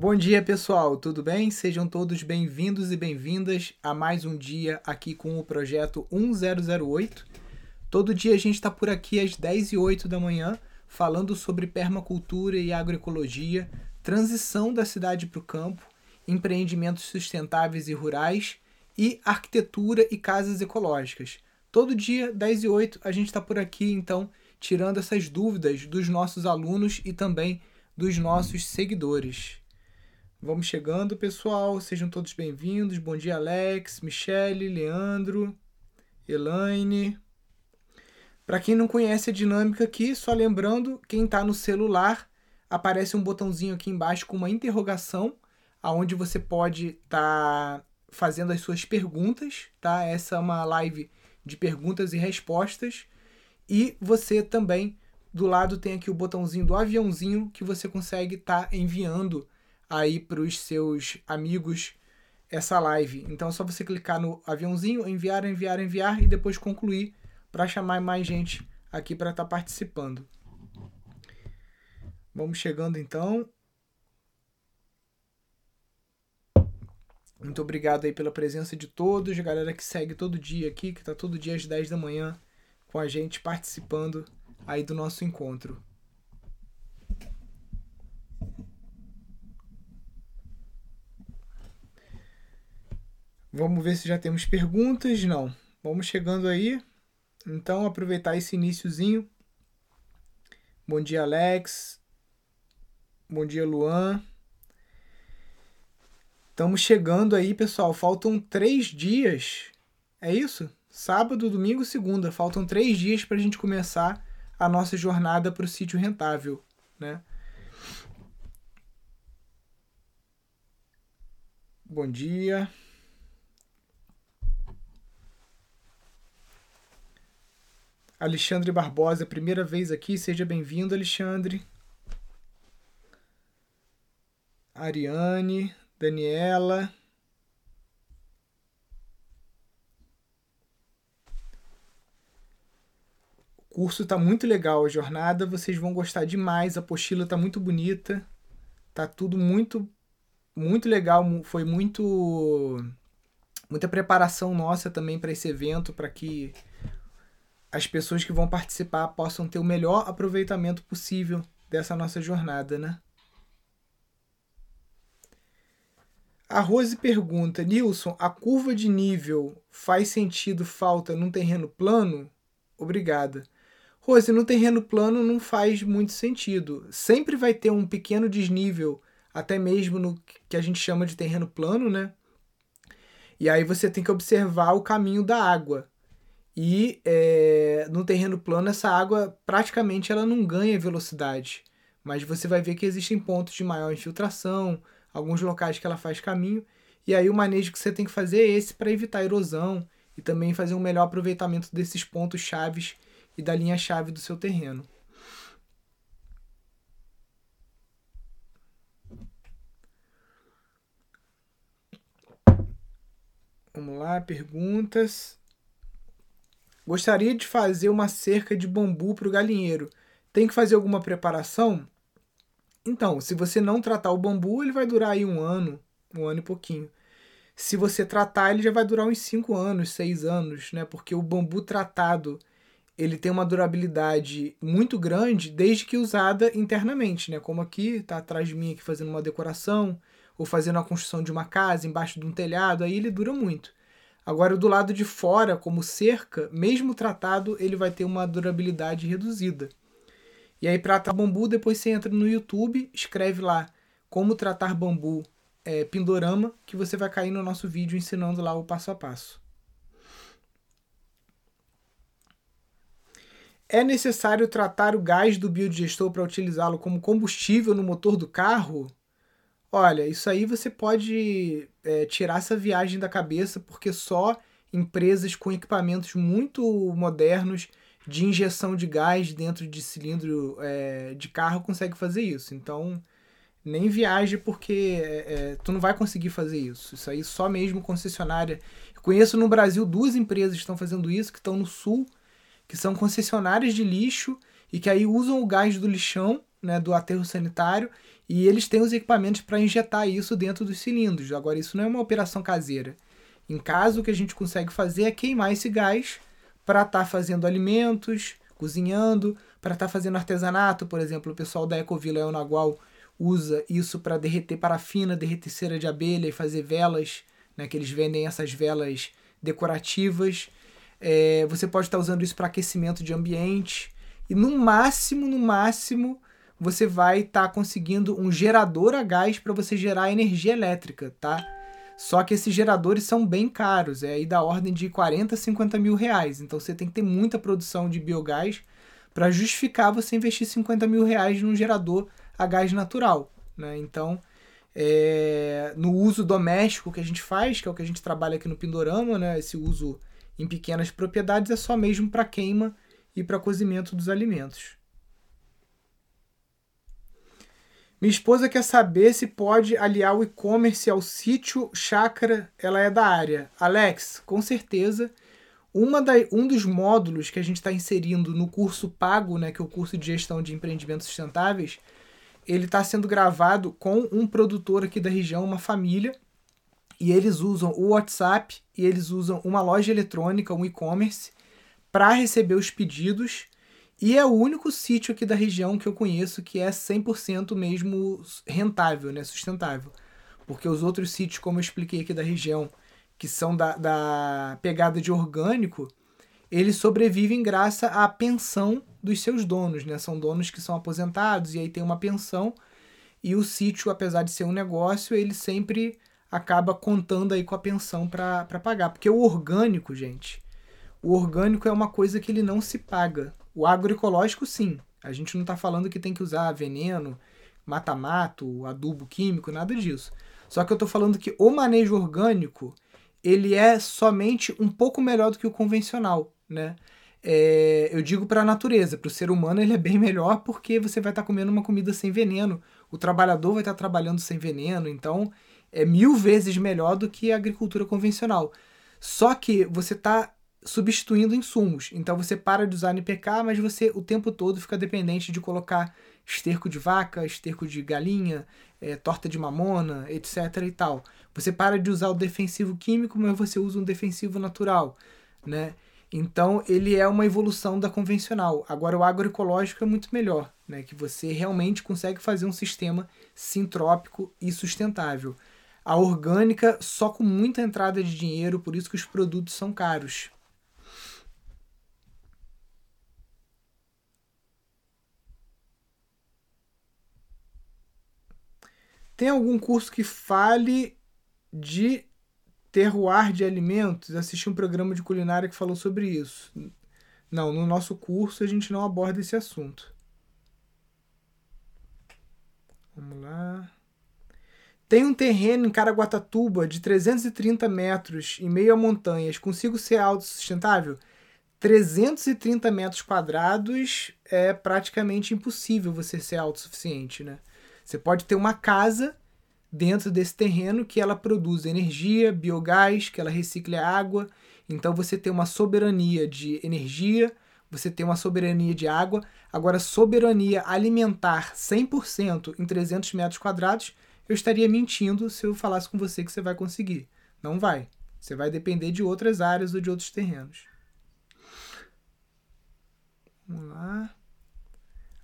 Bom dia, pessoal, tudo bem? Sejam todos bem-vindos e bem-vindas a mais um dia aqui com o projeto 1008. Todo dia a gente está por aqui às 10 e 8 da manhã falando sobre permacultura e agroecologia, transição da cidade para o campo, empreendimentos sustentáveis e rurais e arquitetura e casas ecológicas. Todo dia, 10 e 8, a gente está por aqui, então, tirando essas dúvidas dos nossos alunos e também dos nossos seguidores. Vamos chegando, pessoal. Sejam todos bem-vindos. Bom dia, Alex, Michele, Leandro, Elaine. Para quem não conhece a dinâmica aqui, só lembrando, quem está no celular, aparece um botãozinho aqui embaixo com uma interrogação, aonde você pode estar tá fazendo as suas perguntas, tá? Essa é uma live de perguntas e respostas. E você também, do lado, tem aqui o botãozinho do aviãozinho que você consegue estar tá enviando aí para os seus amigos essa live. Então é só você clicar no aviãozinho, enviar, enviar, enviar e depois concluir para chamar mais gente aqui para estar tá participando. Vamos chegando então. Muito obrigado aí pela presença de todos, galera que segue todo dia aqui, que está todo dia às 10 da manhã com a gente participando aí do nosso encontro. Vamos ver se já temos perguntas. Não. Vamos chegando aí. Então, aproveitar esse iníciozinho. Bom dia, Alex. Bom dia, Luan. Estamos chegando aí, pessoal. Faltam três dias. É isso? Sábado, domingo, segunda. Faltam três dias para a gente começar a nossa jornada para o sítio rentável, né? Bom dia. Alexandre Barbosa, primeira vez aqui, seja bem-vindo, Alexandre. Ariane, Daniela. O curso tá muito legal, a jornada, vocês vão gostar demais, a apostila tá muito bonita. Tá tudo muito muito legal, foi muito muita preparação nossa também para esse evento, para que as pessoas que vão participar possam ter o melhor aproveitamento possível dessa nossa jornada, né? A Rose pergunta: Nilson, a curva de nível faz sentido falta num terreno plano? Obrigada. Rose, no terreno plano não faz muito sentido. Sempre vai ter um pequeno desnível, até mesmo no que a gente chama de terreno plano, né? E aí você tem que observar o caminho da água. E é, no terreno plano, essa água praticamente ela não ganha velocidade. Mas você vai ver que existem pontos de maior infiltração, alguns locais que ela faz caminho. E aí o manejo que você tem que fazer é esse para evitar erosão e também fazer um melhor aproveitamento desses pontos chaves e da linha chave do seu terreno. Vamos lá, perguntas. Gostaria de fazer uma cerca de bambu para o galinheiro. Tem que fazer alguma preparação? Então, se você não tratar o bambu, ele vai durar aí um ano, um ano e pouquinho. Se você tratar, ele já vai durar uns 5 anos, 6 anos, né? Porque o bambu tratado, ele tem uma durabilidade muito grande desde que usada internamente, né? Como aqui, está atrás de mim aqui fazendo uma decoração, ou fazendo a construção de uma casa embaixo de um telhado, aí ele dura muito. Agora, do lado de fora, como cerca, mesmo tratado, ele vai ter uma durabilidade reduzida. E aí, para tratar bambu, depois você entra no YouTube, escreve lá como tratar bambu é, Pindorama, que você vai cair no nosso vídeo ensinando lá o passo a passo. É necessário tratar o gás do biodigestor para utilizá-lo como combustível no motor do carro? Olha, isso aí você pode é, tirar essa viagem da cabeça, porque só empresas com equipamentos muito modernos de injeção de gás dentro de cilindro é, de carro conseguem fazer isso. Então, nem viaje porque é, tu não vai conseguir fazer isso. Isso aí só mesmo concessionária. Conheço no Brasil duas empresas que estão fazendo isso, que estão no sul, que são concessionárias de lixo e que aí usam o gás do lixão né, do aterro sanitário e eles têm os equipamentos para injetar isso dentro dos cilindros. Agora, isso não é uma operação caseira. Em caso, o que a gente consegue fazer é queimar esse gás para estar tá fazendo alimentos, cozinhando, para estar tá fazendo artesanato. Por exemplo, o pessoal da Ecovila El Nagual usa isso para derreter parafina, derreter cera de abelha e fazer velas, né, que eles vendem essas velas decorativas. É, você pode estar tá usando isso para aquecimento de ambiente. E no máximo, no máximo, você vai estar tá conseguindo um gerador a gás para você gerar energia elétrica, tá? Só que esses geradores são bem caros, é aí da ordem de 40, 50 mil reais. Então você tem que ter muita produção de biogás para justificar você investir 50 mil reais num gerador a gás natural. Né? Então, é, no uso doméstico que a gente faz, que é o que a gente trabalha aqui no Pindorama, né? esse uso em pequenas propriedades é só mesmo para queima e para cozimento dos alimentos. Minha esposa quer saber se pode aliar o e-commerce ao sítio chácara. Ela é da área. Alex, com certeza. Uma da, um dos módulos que a gente está inserindo no curso pago, né, que é o curso de gestão de empreendimentos sustentáveis, ele está sendo gravado com um produtor aqui da região, uma família, e eles usam o WhatsApp e eles usam uma loja eletrônica, um e-commerce, para receber os pedidos e é o único sítio aqui da região que eu conheço que é 100% mesmo rentável, né, sustentável. Porque os outros sítios, como eu expliquei aqui da região, que são da, da pegada de orgânico, eles sobrevivem graças à pensão dos seus donos, né? São donos que são aposentados e aí tem uma pensão e o sítio, apesar de ser um negócio, ele sempre acaba contando aí com a pensão para pagar. Porque o orgânico, gente, o orgânico é uma coisa que ele não se paga. O agroecológico, sim. A gente não está falando que tem que usar veneno, mata-mato, adubo químico, nada disso. Só que eu estou falando que o manejo orgânico ele é somente um pouco melhor do que o convencional, né? É, eu digo para a natureza, para o ser humano ele é bem melhor porque você vai estar tá comendo uma comida sem veneno, o trabalhador vai estar tá trabalhando sem veneno, então é mil vezes melhor do que a agricultura convencional. Só que você está substituindo insumos. Então você para de usar NPK, mas você o tempo todo fica dependente de colocar esterco de vaca, esterco de galinha, é, torta de mamona, etc. e tal. Você para de usar o defensivo químico, mas você usa um defensivo natural, né? Então ele é uma evolução da convencional. Agora o agroecológico é muito melhor, né? Que você realmente consegue fazer um sistema sintrópico e sustentável. A orgânica só com muita entrada de dinheiro, por isso que os produtos são caros. Tem algum curso que fale de terroir de alimentos? Assisti um programa de culinária que falou sobre isso. Não, no nosso curso a gente não aborda esse assunto. Vamos lá. Tem um terreno em Caraguatatuba de 330 metros em meio a montanhas. Consigo ser autossustentável? 330 metros quadrados é praticamente impossível você ser autossuficiente, né? Você pode ter uma casa dentro desse terreno que ela produz energia, biogás, que ela recicle a água. Então você tem uma soberania de energia, você tem uma soberania de água. Agora, soberania alimentar 100% em 300 metros quadrados, eu estaria mentindo se eu falasse com você que você vai conseguir. Não vai. Você vai depender de outras áreas ou de outros terrenos. Vamos lá.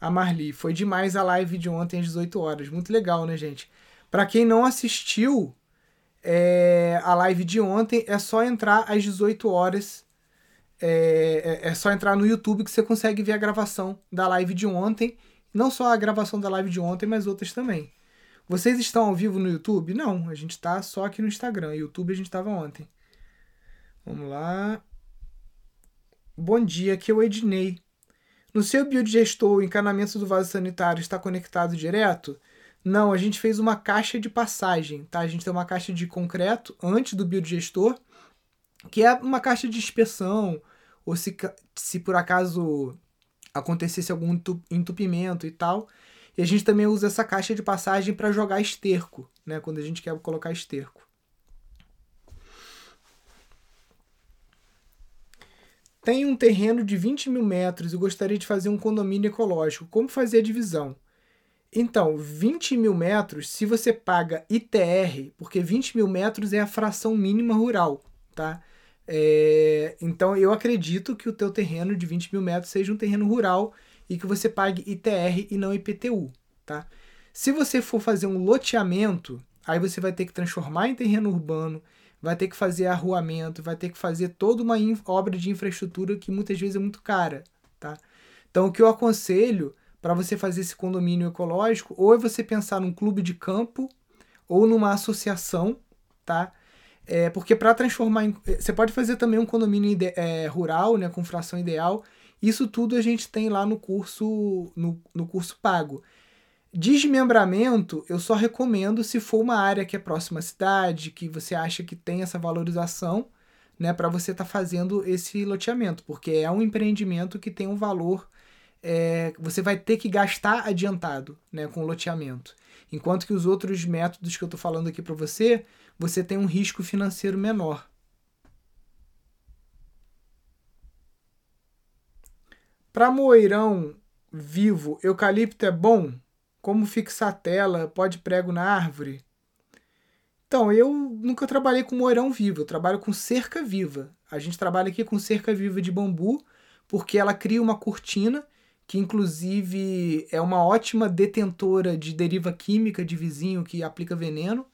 A Marli, foi demais a live de ontem às 18 horas. Muito legal, né, gente? Para quem não assistiu é, a live de ontem, é só entrar às 18 horas. É, é, é, só entrar no YouTube que você consegue ver a gravação da live de ontem. Não só a gravação da live de ontem, mas outras também. Vocês estão ao vivo no YouTube? Não, a gente está só aqui no Instagram. YouTube a gente estava ontem. Vamos lá. Bom dia, aqui é o Ednei. No seu biodigestor, o encanamento do vaso sanitário está conectado direto? Não, a gente fez uma caixa de passagem, tá? A gente tem uma caixa de concreto antes do biodigestor, que é uma caixa de inspeção, ou se, se por acaso acontecesse algum entupimento e tal. E a gente também usa essa caixa de passagem para jogar esterco, né? Quando a gente quer colocar esterco. Tenho um terreno de 20 mil metros e gostaria de fazer um condomínio ecológico. Como fazer a divisão? Então, 20 mil metros, se você paga ITR, porque 20 mil metros é a fração mínima rural, tá? É, então, eu acredito que o teu terreno de 20 mil metros seja um terreno rural e que você pague ITR e não IPTU, tá? Se você for fazer um loteamento, aí você vai ter que transformar em terreno urbano, vai ter que fazer arruamento, vai ter que fazer toda uma obra de infraestrutura que muitas vezes é muito cara, tá? Então, o que eu aconselho para você fazer esse condomínio ecológico, ou é você pensar num clube de campo ou numa associação, tá? É, porque para transformar em, Você pode fazer também um condomínio ide, é, rural, né, com fração ideal. Isso tudo a gente tem lá no curso, no, no curso pago. Desmembramento, eu só recomendo se for uma área que é próxima à cidade, que você acha que tem essa valorização, né, para você estar tá fazendo esse loteamento, porque é um empreendimento que tem um valor, é, você vai ter que gastar adiantado, né, com loteamento. Enquanto que os outros métodos que eu estou falando aqui para você, você tem um risco financeiro menor. Para moirão vivo, eucalipto é bom? Como fixar tela? Pode prego na árvore? Então, eu nunca trabalhei com moirão vivo, eu trabalho com cerca viva. A gente trabalha aqui com cerca viva de bambu, porque ela cria uma cortina, que inclusive é uma ótima detentora de deriva química de vizinho que aplica veneno.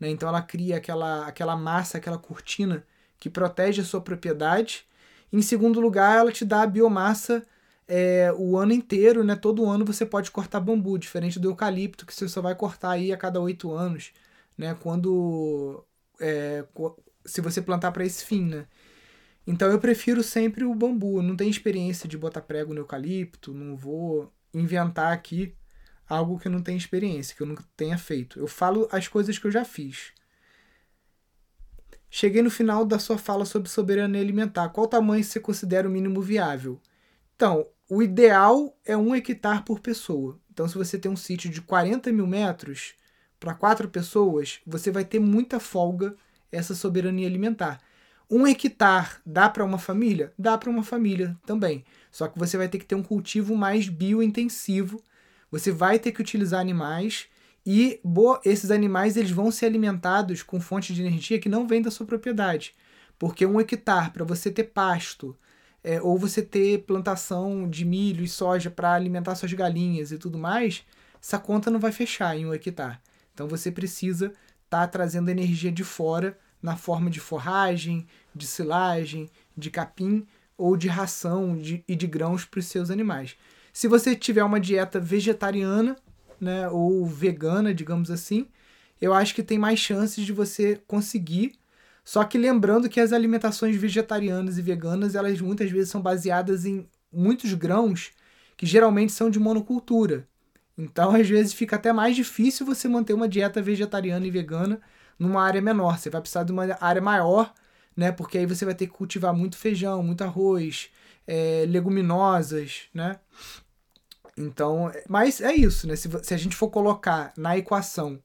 Né? Então ela cria aquela, aquela massa, aquela cortina que protege a sua propriedade. Em segundo lugar, ela te dá a biomassa é, o ano inteiro, né? Todo ano você pode cortar bambu, diferente do eucalipto, que você só vai cortar aí a cada oito anos, né? Quando. É, se você plantar para esse fim, né? Então eu prefiro sempre o bambu. Eu não tenho experiência de botar prego no eucalipto, não vou inventar aqui algo que eu não tenho experiência, que eu nunca tenha feito. Eu falo as coisas que eu já fiz. Cheguei no final da sua fala sobre soberania alimentar. Qual tamanho você considera o mínimo viável? Então, o ideal é um hectare por pessoa. Então, se você tem um sítio de 40 mil metros para quatro pessoas, você vai ter muita folga essa soberania alimentar. Um hectare dá para uma família? Dá para uma família também. Só que você vai ter que ter um cultivo mais biointensivo você vai ter que utilizar animais e esses animais eles vão ser alimentados com fontes de energia que não vêm da sua propriedade. Porque um hectare, para você ter pasto, é, ou você ter plantação de milho e soja para alimentar suas galinhas e tudo mais, essa conta não vai fechar em um hectare. Então você precisa estar tá trazendo energia de fora na forma de forragem, de silagem, de capim ou de ração de, e de grãos para os seus animais. Se você tiver uma dieta vegetariana, né, ou vegana, digamos assim, eu acho que tem mais chances de você conseguir. Só que lembrando que as alimentações vegetarianas e veganas, elas muitas vezes são baseadas em muitos grãos que geralmente são de monocultura. Então, às vezes fica até mais difícil você manter uma dieta vegetariana e vegana numa área menor. Você vai precisar de uma área maior, né? Porque aí você vai ter que cultivar muito feijão, muito arroz, é, leguminosas, né? Então, mas é isso, né? Se, se a gente for colocar na equação,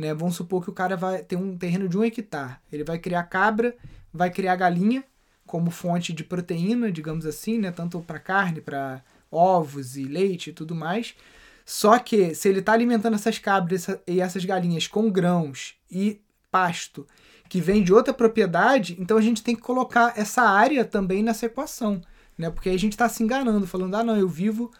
né? Vamos supor que o cara vai ter um terreno de um hectare. Ele vai criar cabra, vai criar galinha como fonte de proteína, digamos assim, né? Tanto para carne, para ovos e leite e tudo mais. Só que se ele está alimentando essas cabras e essas galinhas com grãos e pasto que vem de outra propriedade, então a gente tem que colocar essa área também nessa equação, né? Porque aí a gente está se enganando, falando, ah, não, eu vivo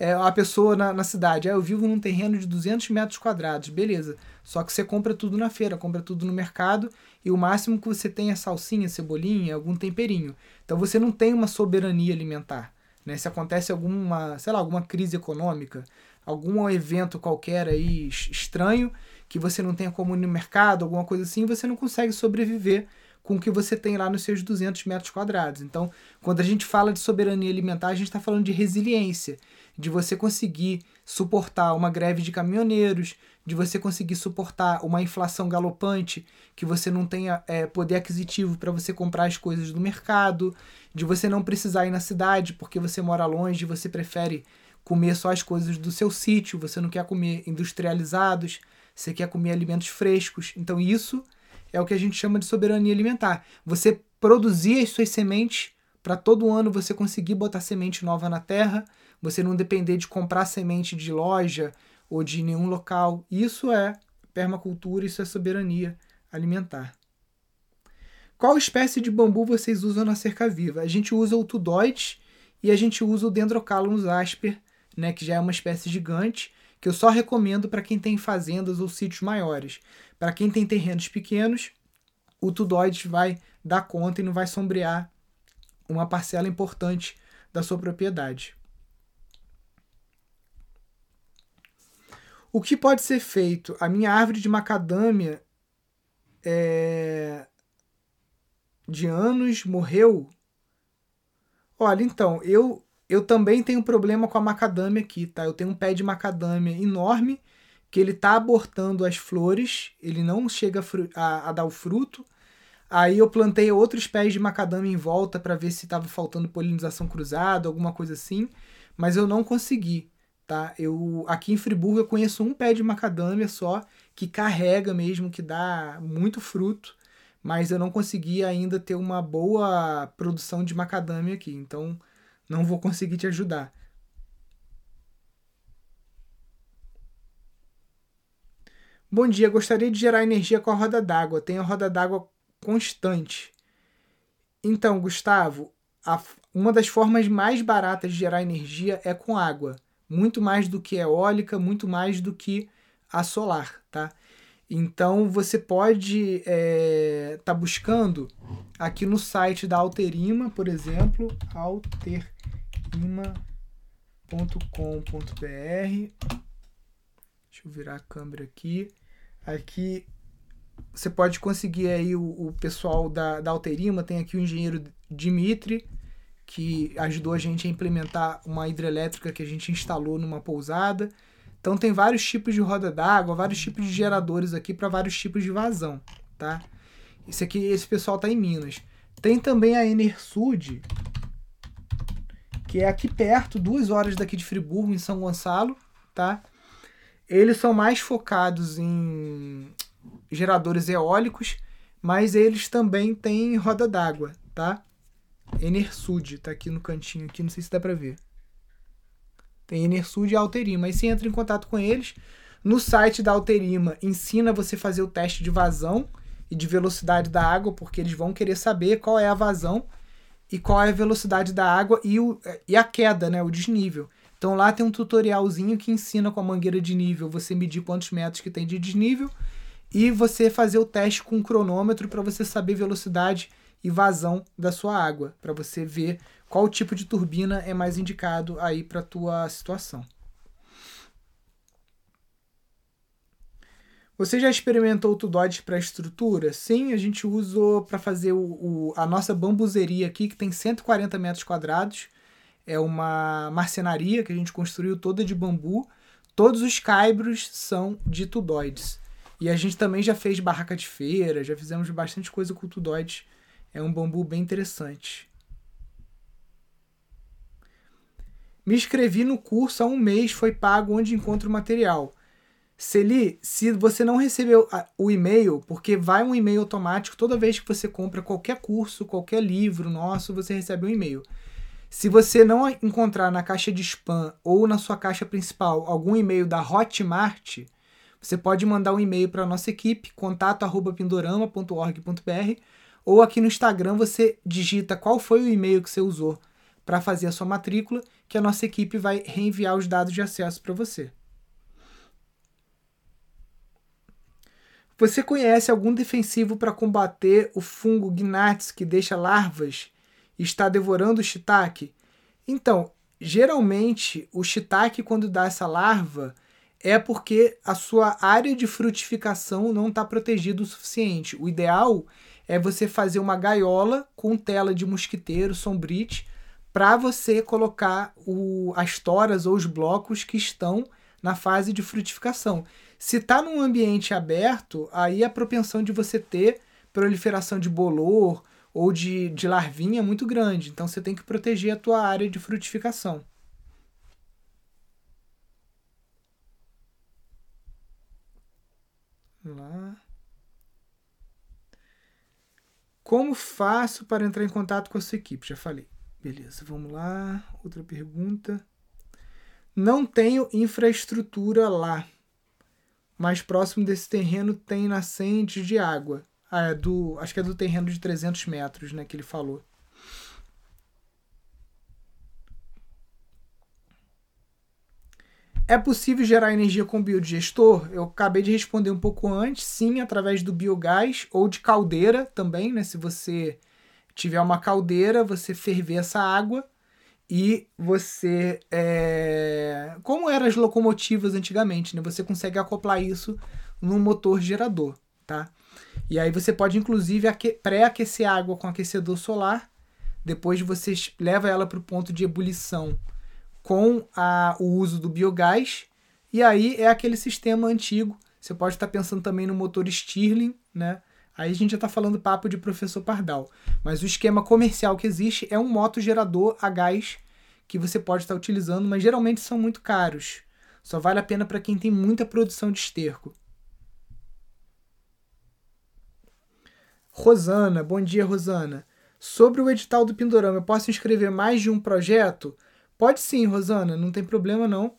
é, a pessoa na, na cidade, ah, eu vivo num terreno de 200 metros quadrados, beleza. Só que você compra tudo na feira, compra tudo no mercado e o máximo que você tem é salsinha, cebolinha, algum temperinho. Então você não tem uma soberania alimentar. Né? Se acontece alguma, sei lá, alguma crise econômica, algum evento qualquer aí estranho que você não tenha como ir no mercado, alguma coisa assim, você não consegue sobreviver com o que você tem lá nos seus 200 metros quadrados. Então, quando a gente fala de soberania alimentar, a gente está falando de resiliência de você conseguir suportar uma greve de caminhoneiros, de você conseguir suportar uma inflação galopante, que você não tenha é, poder aquisitivo para você comprar as coisas do mercado, de você não precisar ir na cidade porque você mora longe, você prefere comer só as coisas do seu sítio, você não quer comer industrializados, você quer comer alimentos frescos. Então isso é o que a gente chama de soberania alimentar. Você produzir as suas sementes para todo ano você conseguir botar semente nova na terra, você não depender de comprar semente de loja ou de nenhum local. Isso é permacultura, isso é soberania alimentar. Qual espécie de bambu vocês usam na cerca viva? A gente usa o Tudoides e a gente usa o Dendrocalums asper, né, que já é uma espécie gigante, que eu só recomendo para quem tem fazendas ou sítios maiores. Para quem tem terrenos pequenos, o Tudoides vai dar conta e não vai sombrear uma parcela importante da sua propriedade. O que pode ser feito? A minha árvore de macadâmia é... de anos morreu. Olha, então, eu eu também tenho problema com a macadâmia aqui, tá? Eu tenho um pé de macadâmia enorme que ele tá abortando as flores, ele não chega a, a, a dar o fruto. Aí eu plantei outros pés de macadâmia em volta para ver se estava faltando polinização cruzada, alguma coisa assim, mas eu não consegui tá? Eu aqui em Friburgo eu conheço um pé de macadâmia só que carrega mesmo, que dá muito fruto, mas eu não consegui ainda ter uma boa produção de macadâmia aqui, então não vou conseguir te ajudar. Bom dia, gostaria de gerar energia com a roda d'água. Tenho a roda d'água constante. Então, Gustavo, a, uma das formas mais baratas de gerar energia é com água muito mais do que eólica, muito mais do que a solar, tá? Então você pode estar é, tá buscando aqui no site da Alterima, por exemplo, alterima.com.br. Deixa eu virar a câmera aqui. Aqui você pode conseguir aí o, o pessoal da, da Alterima, tem aqui o engenheiro Dimitri que ajudou a gente a implementar uma hidrelétrica que a gente instalou numa pousada. Então tem vários tipos de roda d'água, vários tipos de geradores aqui para vários tipos de vazão, tá? Esse aqui, esse pessoal tá em Minas. Tem também a Enersud, que é aqui perto, duas horas daqui de Friburgo, em São Gonçalo, tá? Eles são mais focados em geradores eólicos, mas eles também têm roda d'água, tá? Enersud, tá aqui no cantinho aqui, não sei se dá para ver. Tem Enersud e Alterima. Aí você entra em contato com eles. No site da Alterima ensina você fazer o teste de vazão e de velocidade da água, porque eles vão querer saber qual é a vazão e qual é a velocidade da água e, o, e a queda, né, o desnível. Então lá tem um tutorialzinho que ensina com a mangueira de nível você medir quantos metros que tem de desnível e você fazer o teste com cronômetro para você saber velocidade e vazão da sua água, para você ver qual tipo de turbina é mais indicado aí para tua situação. Você já experimentou o Tudod para estrutura? Sim, a gente usou para fazer o, o, a nossa bambuzeria aqui, que tem 140 metros quadrados. É uma marcenaria que a gente construiu toda de bambu. Todos os caibros são de tudoides. E a gente também já fez barraca de feira, já fizemos bastante coisa com tudoides é um bambu bem interessante. Me inscrevi no curso há um mês, foi pago onde encontro o material. Celi, se você não recebeu o e-mail, porque vai um e-mail automático toda vez que você compra qualquer curso, qualquer livro nosso, você recebe um e-mail. Se você não encontrar na caixa de spam ou na sua caixa principal algum e-mail da Hotmart, você pode mandar um e-mail para a nossa equipe, contato@pindorama.org.br ou aqui no Instagram você digita qual foi o e-mail que você usou para fazer a sua matrícula, que a nossa equipe vai reenviar os dados de acesso para você. Você conhece algum defensivo para combater o fungo Gnats que deixa larvas e está devorando o shiitake? Então, geralmente o shiitake quando dá essa larva é porque a sua área de frutificação não está protegida o suficiente. O ideal é você fazer uma gaiola com tela de mosquiteiro, sombrite, para você colocar o, as toras ou os blocos que estão na fase de frutificação. Se está num ambiente aberto, aí a propensão de você ter proliferação de bolor ou de, de larvinha é muito grande. Então você tem que proteger a tua área de frutificação. Lá. Como faço para entrar em contato com a sua equipe? Já falei. Beleza, vamos lá. Outra pergunta. Não tenho infraestrutura lá. Mais próximo desse terreno tem nascente de água. Ah, é do, acho que é do terreno de 300 metros, né, que ele falou. É possível gerar energia com biodigestor? Eu acabei de responder um pouco antes. Sim, através do biogás ou de caldeira também, né? Se você tiver uma caldeira, você ferver essa água e você. É... Como eram as locomotivas antigamente, né? Você consegue acoplar isso num motor gerador, tá? E aí você pode, inclusive, pré-aquecer a água com aquecedor solar. Depois você leva ela para o ponto de ebulição com a, o uso do biogás. E aí é aquele sistema antigo. Você pode estar pensando também no motor Stirling, né? Aí a gente já está falando papo de professor Pardal. Mas o esquema comercial que existe é um motogerador a gás que você pode estar utilizando, mas geralmente são muito caros. Só vale a pena para quem tem muita produção de esterco. Rosana, bom dia, Rosana. Sobre o edital do Pindorama, eu posso inscrever mais de um projeto? Pode sim, Rosana, não tem problema não.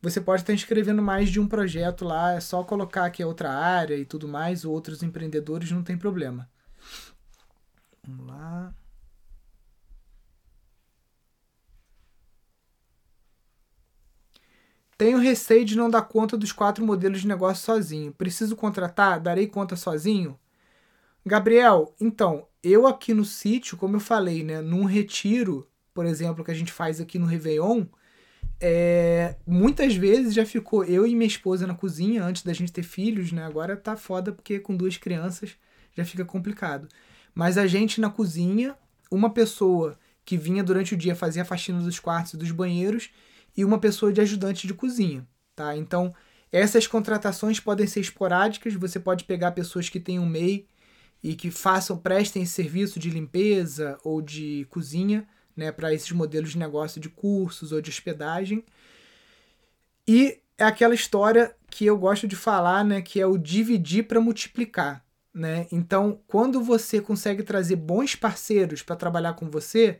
Você pode estar inscrevendo mais de um projeto lá, é só colocar que é outra área e tudo mais, outros empreendedores, não tem problema. Vamos lá. Tenho receio de não dar conta dos quatro modelos de negócio sozinho. Preciso contratar? Darei conta sozinho? Gabriel, então, eu aqui no sítio, como eu falei, né, num retiro por exemplo, que a gente faz aqui no Réveillon, é, muitas vezes já ficou eu e minha esposa na cozinha antes da gente ter filhos, né? Agora tá foda porque com duas crianças já fica complicado. Mas a gente na cozinha, uma pessoa que vinha durante o dia fazer a faxina dos quartos e dos banheiros e uma pessoa de ajudante de cozinha, tá? Então, essas contratações podem ser esporádicas, você pode pegar pessoas que tenham MEI e que façam, prestem serviço de limpeza ou de cozinha, né, para esses modelos de negócio de cursos ou de hospedagem. E é aquela história que eu gosto de falar, né, que é o dividir para multiplicar, né? Então, quando você consegue trazer bons parceiros para trabalhar com você,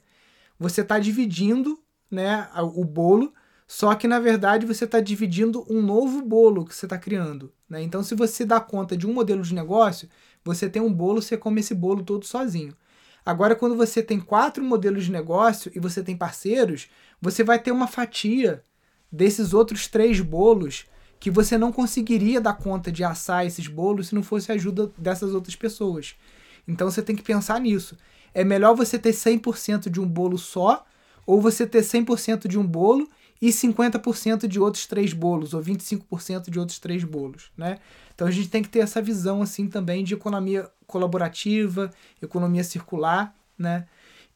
você está dividindo, né, o bolo, só que na verdade você está dividindo um novo bolo que você está criando, né? Então, se você dá conta de um modelo de negócio, você tem um bolo, você come esse bolo todo sozinho. Agora, quando você tem quatro modelos de negócio e você tem parceiros, você vai ter uma fatia desses outros três bolos que você não conseguiria dar conta de assar esses bolos se não fosse a ajuda dessas outras pessoas. Então você tem que pensar nisso. É melhor você ter 100% de um bolo só ou você ter 100% de um bolo e 50% de outros três bolos, ou 25% de outros três bolos, né? Então a gente tem que ter essa visão assim também de economia colaborativa, economia circular, né?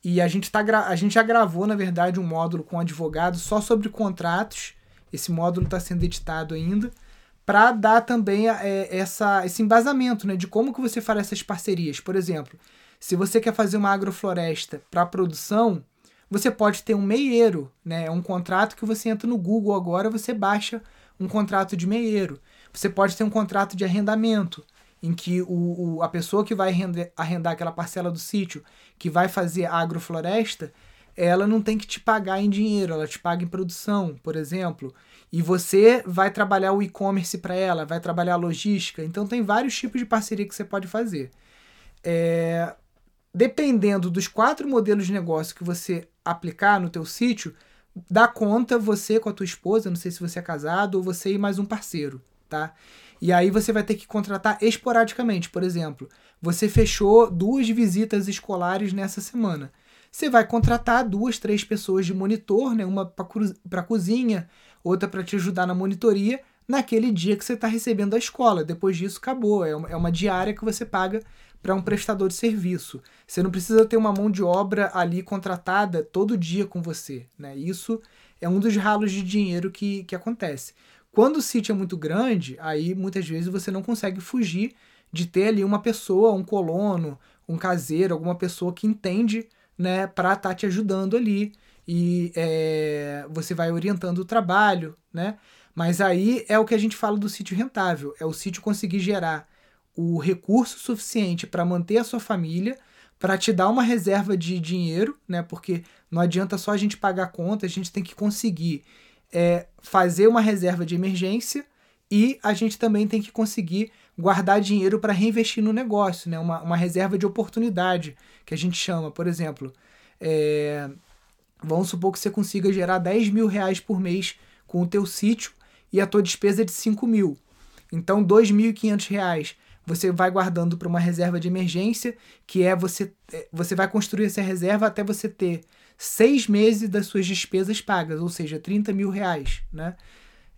E a gente, tá a gente já gravou, na verdade, um módulo com advogado só sobre contratos. Esse módulo está sendo editado ainda, para dar também é, essa, esse embasamento né, de como que você fará essas parcerias. Por exemplo, se você quer fazer uma agrofloresta para produção, você pode ter um meieiro, né? É um contrato que você entra no Google agora, você baixa um contrato de meieiro. Você pode ter um contrato de arrendamento, em que o, o a pessoa que vai arrendar, arrendar aquela parcela do sítio, que vai fazer agrofloresta, ela não tem que te pagar em dinheiro, ela te paga em produção, por exemplo. E você vai trabalhar o e-commerce para ela, vai trabalhar a logística. Então tem vários tipos de parceria que você pode fazer. É, dependendo dos quatro modelos de negócio que você aplicar no teu sítio, dá conta você com a tua esposa, não sei se você é casado, ou você e mais um parceiro, tá? E aí você vai ter que contratar esporadicamente. Por exemplo, você fechou duas visitas escolares nessa semana. Você vai contratar duas, três pessoas de monitor, né? Uma para cozinha, outra para te ajudar na monitoria, naquele dia que você está recebendo a escola. Depois disso, acabou. É uma, é uma diária que você paga para um prestador de serviço. Você não precisa ter uma mão de obra ali contratada todo dia com você. Né? Isso é um dos ralos de dinheiro que, que acontece. Quando o sítio é muito grande, aí muitas vezes você não consegue fugir de ter ali uma pessoa, um colono, um caseiro, alguma pessoa que entende né, para estar tá te ajudando ali. E é, você vai orientando o trabalho, né? Mas aí é o que a gente fala do sítio rentável, é o sítio conseguir gerar o recurso suficiente para manter a sua família, para te dar uma reserva de dinheiro, né? Porque não adianta só a gente pagar a conta, a gente tem que conseguir é, fazer uma reserva de emergência e a gente também tem que conseguir guardar dinheiro para reinvestir no negócio, né? Uma, uma reserva de oportunidade, que a gente chama, por exemplo. É, vamos supor que você consiga gerar 10 mil reais por mês com o teu sítio e a tua despesa é de 5 mil. Então, R$ 2.500 você vai guardando para uma reserva de emergência, que é você, é, você vai construir essa reserva até você ter seis meses das suas despesas pagas, ou seja, 30 mil reais. Né?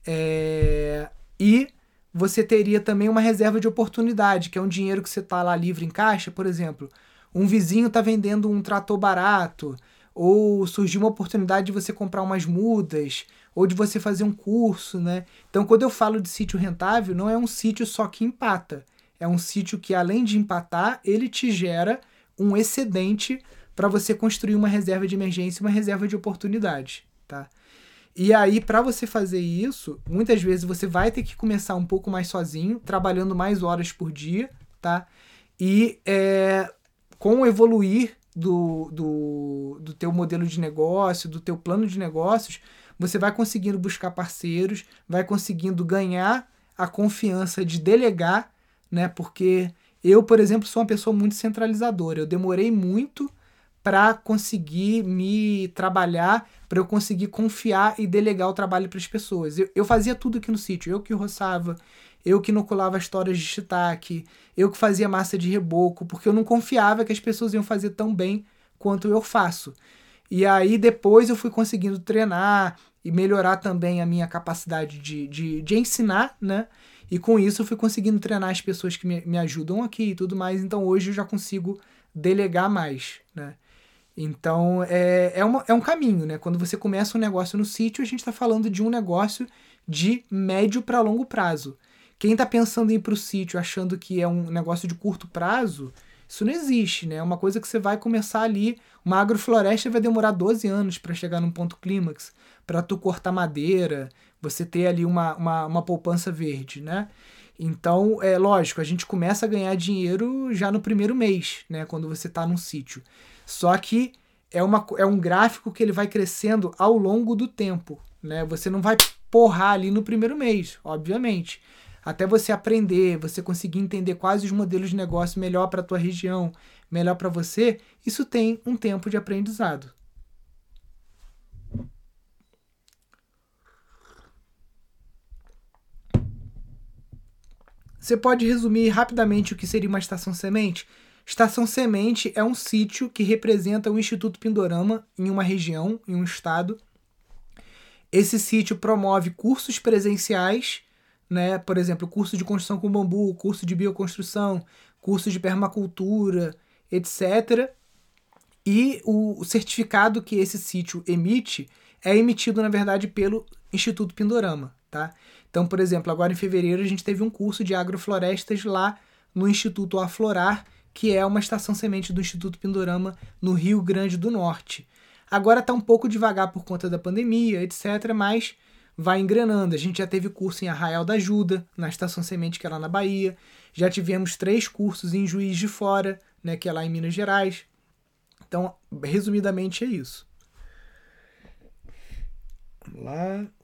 É, e você teria também uma reserva de oportunidade, que é um dinheiro que você está lá livre em caixa, por exemplo. Um vizinho está vendendo um trator barato, ou surgiu uma oportunidade de você comprar umas mudas, ou de você fazer um curso, né? Então, quando eu falo de sítio rentável, não é um sítio só que empata. É um sítio que, além de empatar, ele te gera um excedente para você construir uma reserva de emergência, uma reserva de oportunidade, tá? E aí, para você fazer isso, muitas vezes você vai ter que começar um pouco mais sozinho, trabalhando mais horas por dia, tá? E é, com o evoluir do, do, do teu modelo de negócio, do teu plano de negócios, você vai conseguindo buscar parceiros, vai conseguindo ganhar a confiança de delegar, né? Porque eu, por exemplo, sou uma pessoa muito centralizadora. Eu demorei muito para conseguir me trabalhar, para eu conseguir confiar e delegar o trabalho para as pessoas. Eu, eu fazia tudo aqui no sítio, eu que roçava, eu que inoculava histórias de shiitake, eu que fazia massa de reboco, porque eu não confiava que as pessoas iam fazer tão bem quanto eu faço. E aí depois eu fui conseguindo treinar e melhorar também a minha capacidade de, de, de ensinar, né? E com isso eu fui conseguindo treinar as pessoas que me, me ajudam aqui e tudo mais. Então hoje eu já consigo delegar mais, né? Então, é, é, uma, é um caminho, né? Quando você começa um negócio no sítio, a gente está falando de um negócio de médio para longo prazo. Quem está pensando em ir para o sítio achando que é um negócio de curto prazo, isso não existe, né? É uma coisa que você vai começar ali. Uma agrofloresta vai demorar 12 anos para chegar num ponto clímax, para tu cortar madeira, você ter ali uma, uma, uma poupança verde, né? Então, é lógico, a gente começa a ganhar dinheiro já no primeiro mês, né? Quando você está num sítio. Só que é, uma, é um gráfico que ele vai crescendo ao longo do tempo. Né? Você não vai porrar ali no primeiro mês, obviamente. Até você aprender, você conseguir entender quais os modelos de negócio melhor para a tua região, melhor para você, isso tem um tempo de aprendizado. Você pode resumir rapidamente o que seria uma estação semente? Estação Semente é um sítio que representa o Instituto Pindorama em uma região, em um estado. Esse sítio promove cursos presenciais, né? por exemplo, curso de construção com bambu, curso de bioconstrução, curso de permacultura, etc. E o certificado que esse sítio emite é emitido, na verdade, pelo Instituto Pindorama. Tá? Então, por exemplo, agora em fevereiro a gente teve um curso de agroflorestas lá no Instituto Aflorar, que é uma estação semente do Instituto Pindorama no Rio Grande do Norte. Agora está um pouco devagar por conta da pandemia, etc., mas vai engrenando. A gente já teve curso em Arraial da Ajuda, na estação semente que é lá na Bahia. Já tivemos três cursos em Juiz de Fora, né, que é lá em Minas Gerais. Então, resumidamente é isso. Vamos lá.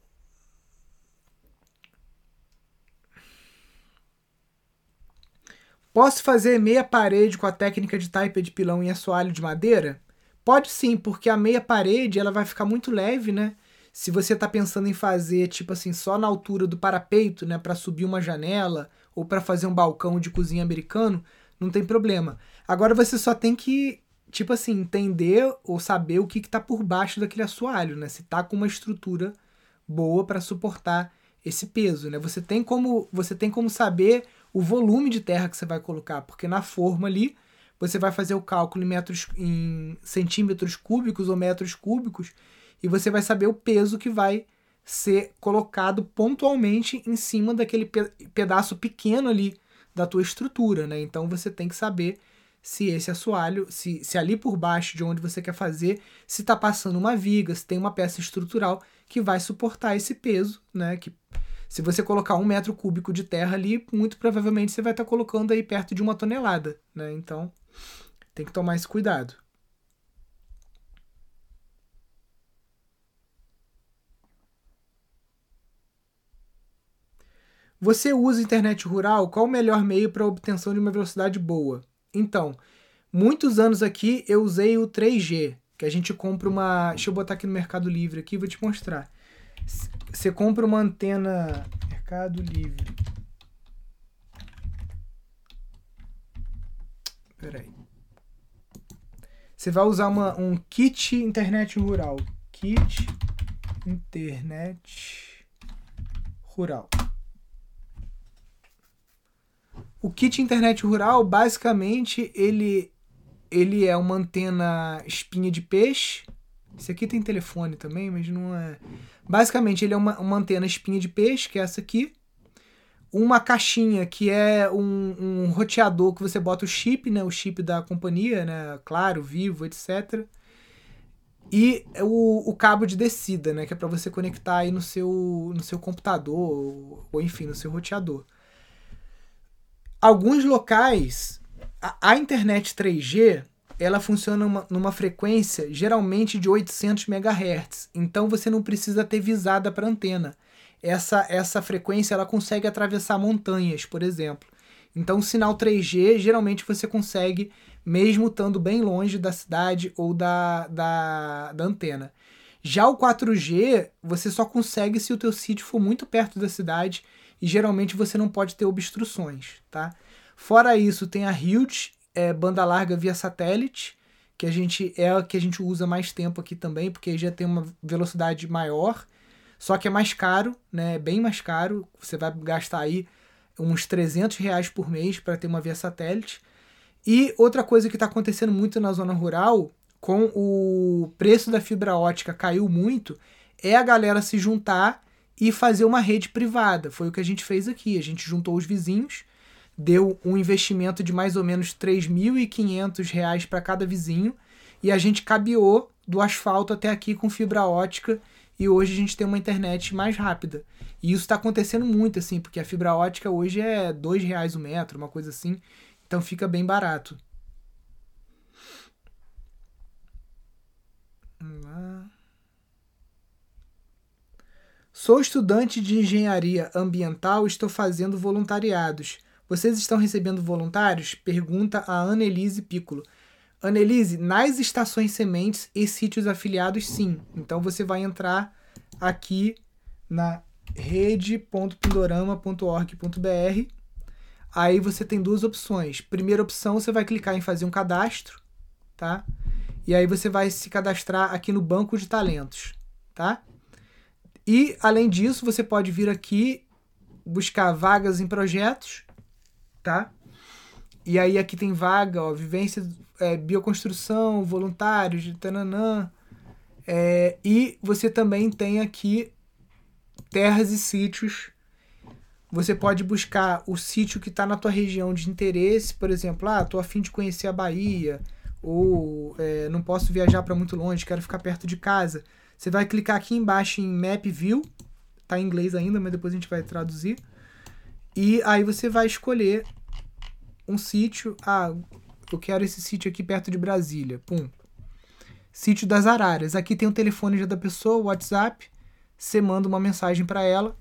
Posso fazer meia parede com a técnica de taipa de pilão em assoalho de madeira? Pode sim, porque a meia parede ela vai ficar muito leve, né? Se você está pensando em fazer tipo assim só na altura do parapeito, né, para subir uma janela ou para fazer um balcão de cozinha americano, não tem problema. Agora você só tem que tipo assim entender ou saber o que está por baixo daquele assoalho, né? Se tá com uma estrutura boa para suportar esse peso, né? Você tem como você tem como saber o volume de terra que você vai colocar, porque na forma ali você vai fazer o cálculo em metros em centímetros cúbicos ou metros cúbicos e você vai saber o peso que vai ser colocado pontualmente em cima daquele pedaço pequeno ali da tua estrutura, né? Então você tem que saber se esse assoalho, se, se ali por baixo de onde você quer fazer, se está passando uma viga, se tem uma peça estrutural que vai suportar esse peso, né? Que se você colocar um metro cúbico de terra ali, muito provavelmente você vai estar tá colocando aí perto de uma tonelada, né? Então tem que tomar esse cuidado. Você usa internet rural? Qual o melhor meio para obtenção de uma velocidade boa? Então, muitos anos aqui eu usei o 3G, que a gente compra uma. Deixa eu botar aqui no Mercado Livre aqui, vou te mostrar. Você compra uma antena. Mercado Livre. Peraí. Você vai usar uma, um kit internet rural. Kit internet rural. O kit internet rural, basicamente, ele, ele é uma antena espinha de peixe. Esse aqui tem telefone também, mas não é. Basicamente, ele é uma, uma antena espinha de peixe, que é essa aqui. Uma caixinha que é um, um roteador que você bota o chip, né? O chip da companhia, né? Claro, vivo, etc. E o, o cabo de descida, né? Que é para você conectar aí no seu, no seu computador, ou enfim, no seu roteador alguns locais, a, a, internet 3G, ela funciona numa, numa frequência geralmente de 800 MHz. Então você não precisa ter visada para antena. Essa, essa frequência ela consegue atravessar montanhas, por exemplo. Então, sinal 3G geralmente você consegue mesmo estando bem longe da cidade ou da, da, da antena. Já o 4G, você só consegue se o teu sítio for muito perto da cidade e geralmente você não pode ter obstruções, tá? Fora isso, tem a Hilt, é, banda larga via satélite, que a gente é a que a gente usa mais tempo aqui também, porque já tem uma velocidade maior, só que é mais caro, né? É bem mais caro. Você vai gastar aí uns 300 reais por mês para ter uma via satélite. E outra coisa que está acontecendo muito na zona rural, com o preço da fibra ótica caiu muito, é a galera se juntar e fazer uma rede privada. Foi o que a gente fez aqui. A gente juntou os vizinhos, deu um investimento de mais ou menos R$ 3.500 para cada vizinho e a gente cabeou do asfalto até aqui com fibra ótica e hoje a gente tem uma internet mais rápida. E isso está acontecendo muito, assim, porque a fibra ótica hoje é R$ reais o metro, uma coisa assim, então fica bem barato. Sou estudante de engenharia ambiental e estou fazendo voluntariados. Vocês estão recebendo voluntários? Pergunta a Annelise Piccolo. Annelise, nas estações sementes e sítios afiliados, sim. Então você vai entrar aqui na rede.pindorama.org.br. Aí você tem duas opções. Primeira opção, você vai clicar em fazer um cadastro, tá? E aí você vai se cadastrar aqui no banco de talentos, tá? E, além disso, você pode vir aqui buscar vagas em projetos, tá? E aí aqui tem vaga, ó, vivência, é, bioconstrução, voluntários, tananã. É, e você também tem aqui terras e sítios. Você pode buscar o sítio que está na tua região de interesse, por exemplo, ah, tô afim de conhecer a Bahia, ou é, não posso viajar para muito longe, quero ficar perto de casa. Você vai clicar aqui embaixo em Map View, tá em inglês ainda, mas depois a gente vai traduzir. E aí você vai escolher um sítio. Ah, eu quero esse sítio aqui perto de Brasília. Pum. Sítio das Araras. Aqui tem o telefone já da pessoa, o WhatsApp. Você manda uma mensagem para ela.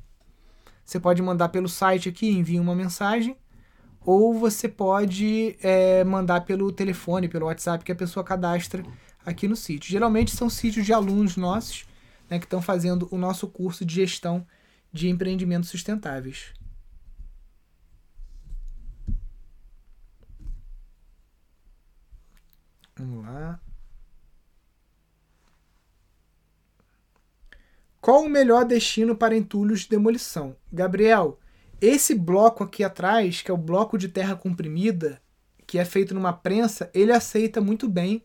Você pode mandar pelo site aqui, envia uma mensagem. Ou você pode é, mandar pelo telefone, pelo WhatsApp que a pessoa cadastra aqui no sítio. Geralmente são sítios de alunos nossos né, que estão fazendo o nosso curso de gestão de empreendimentos sustentáveis. Vamos lá. Qual o melhor destino para entulhos de demolição? Gabriel, esse bloco aqui atrás, que é o bloco de terra comprimida, que é feito numa prensa, ele aceita muito bem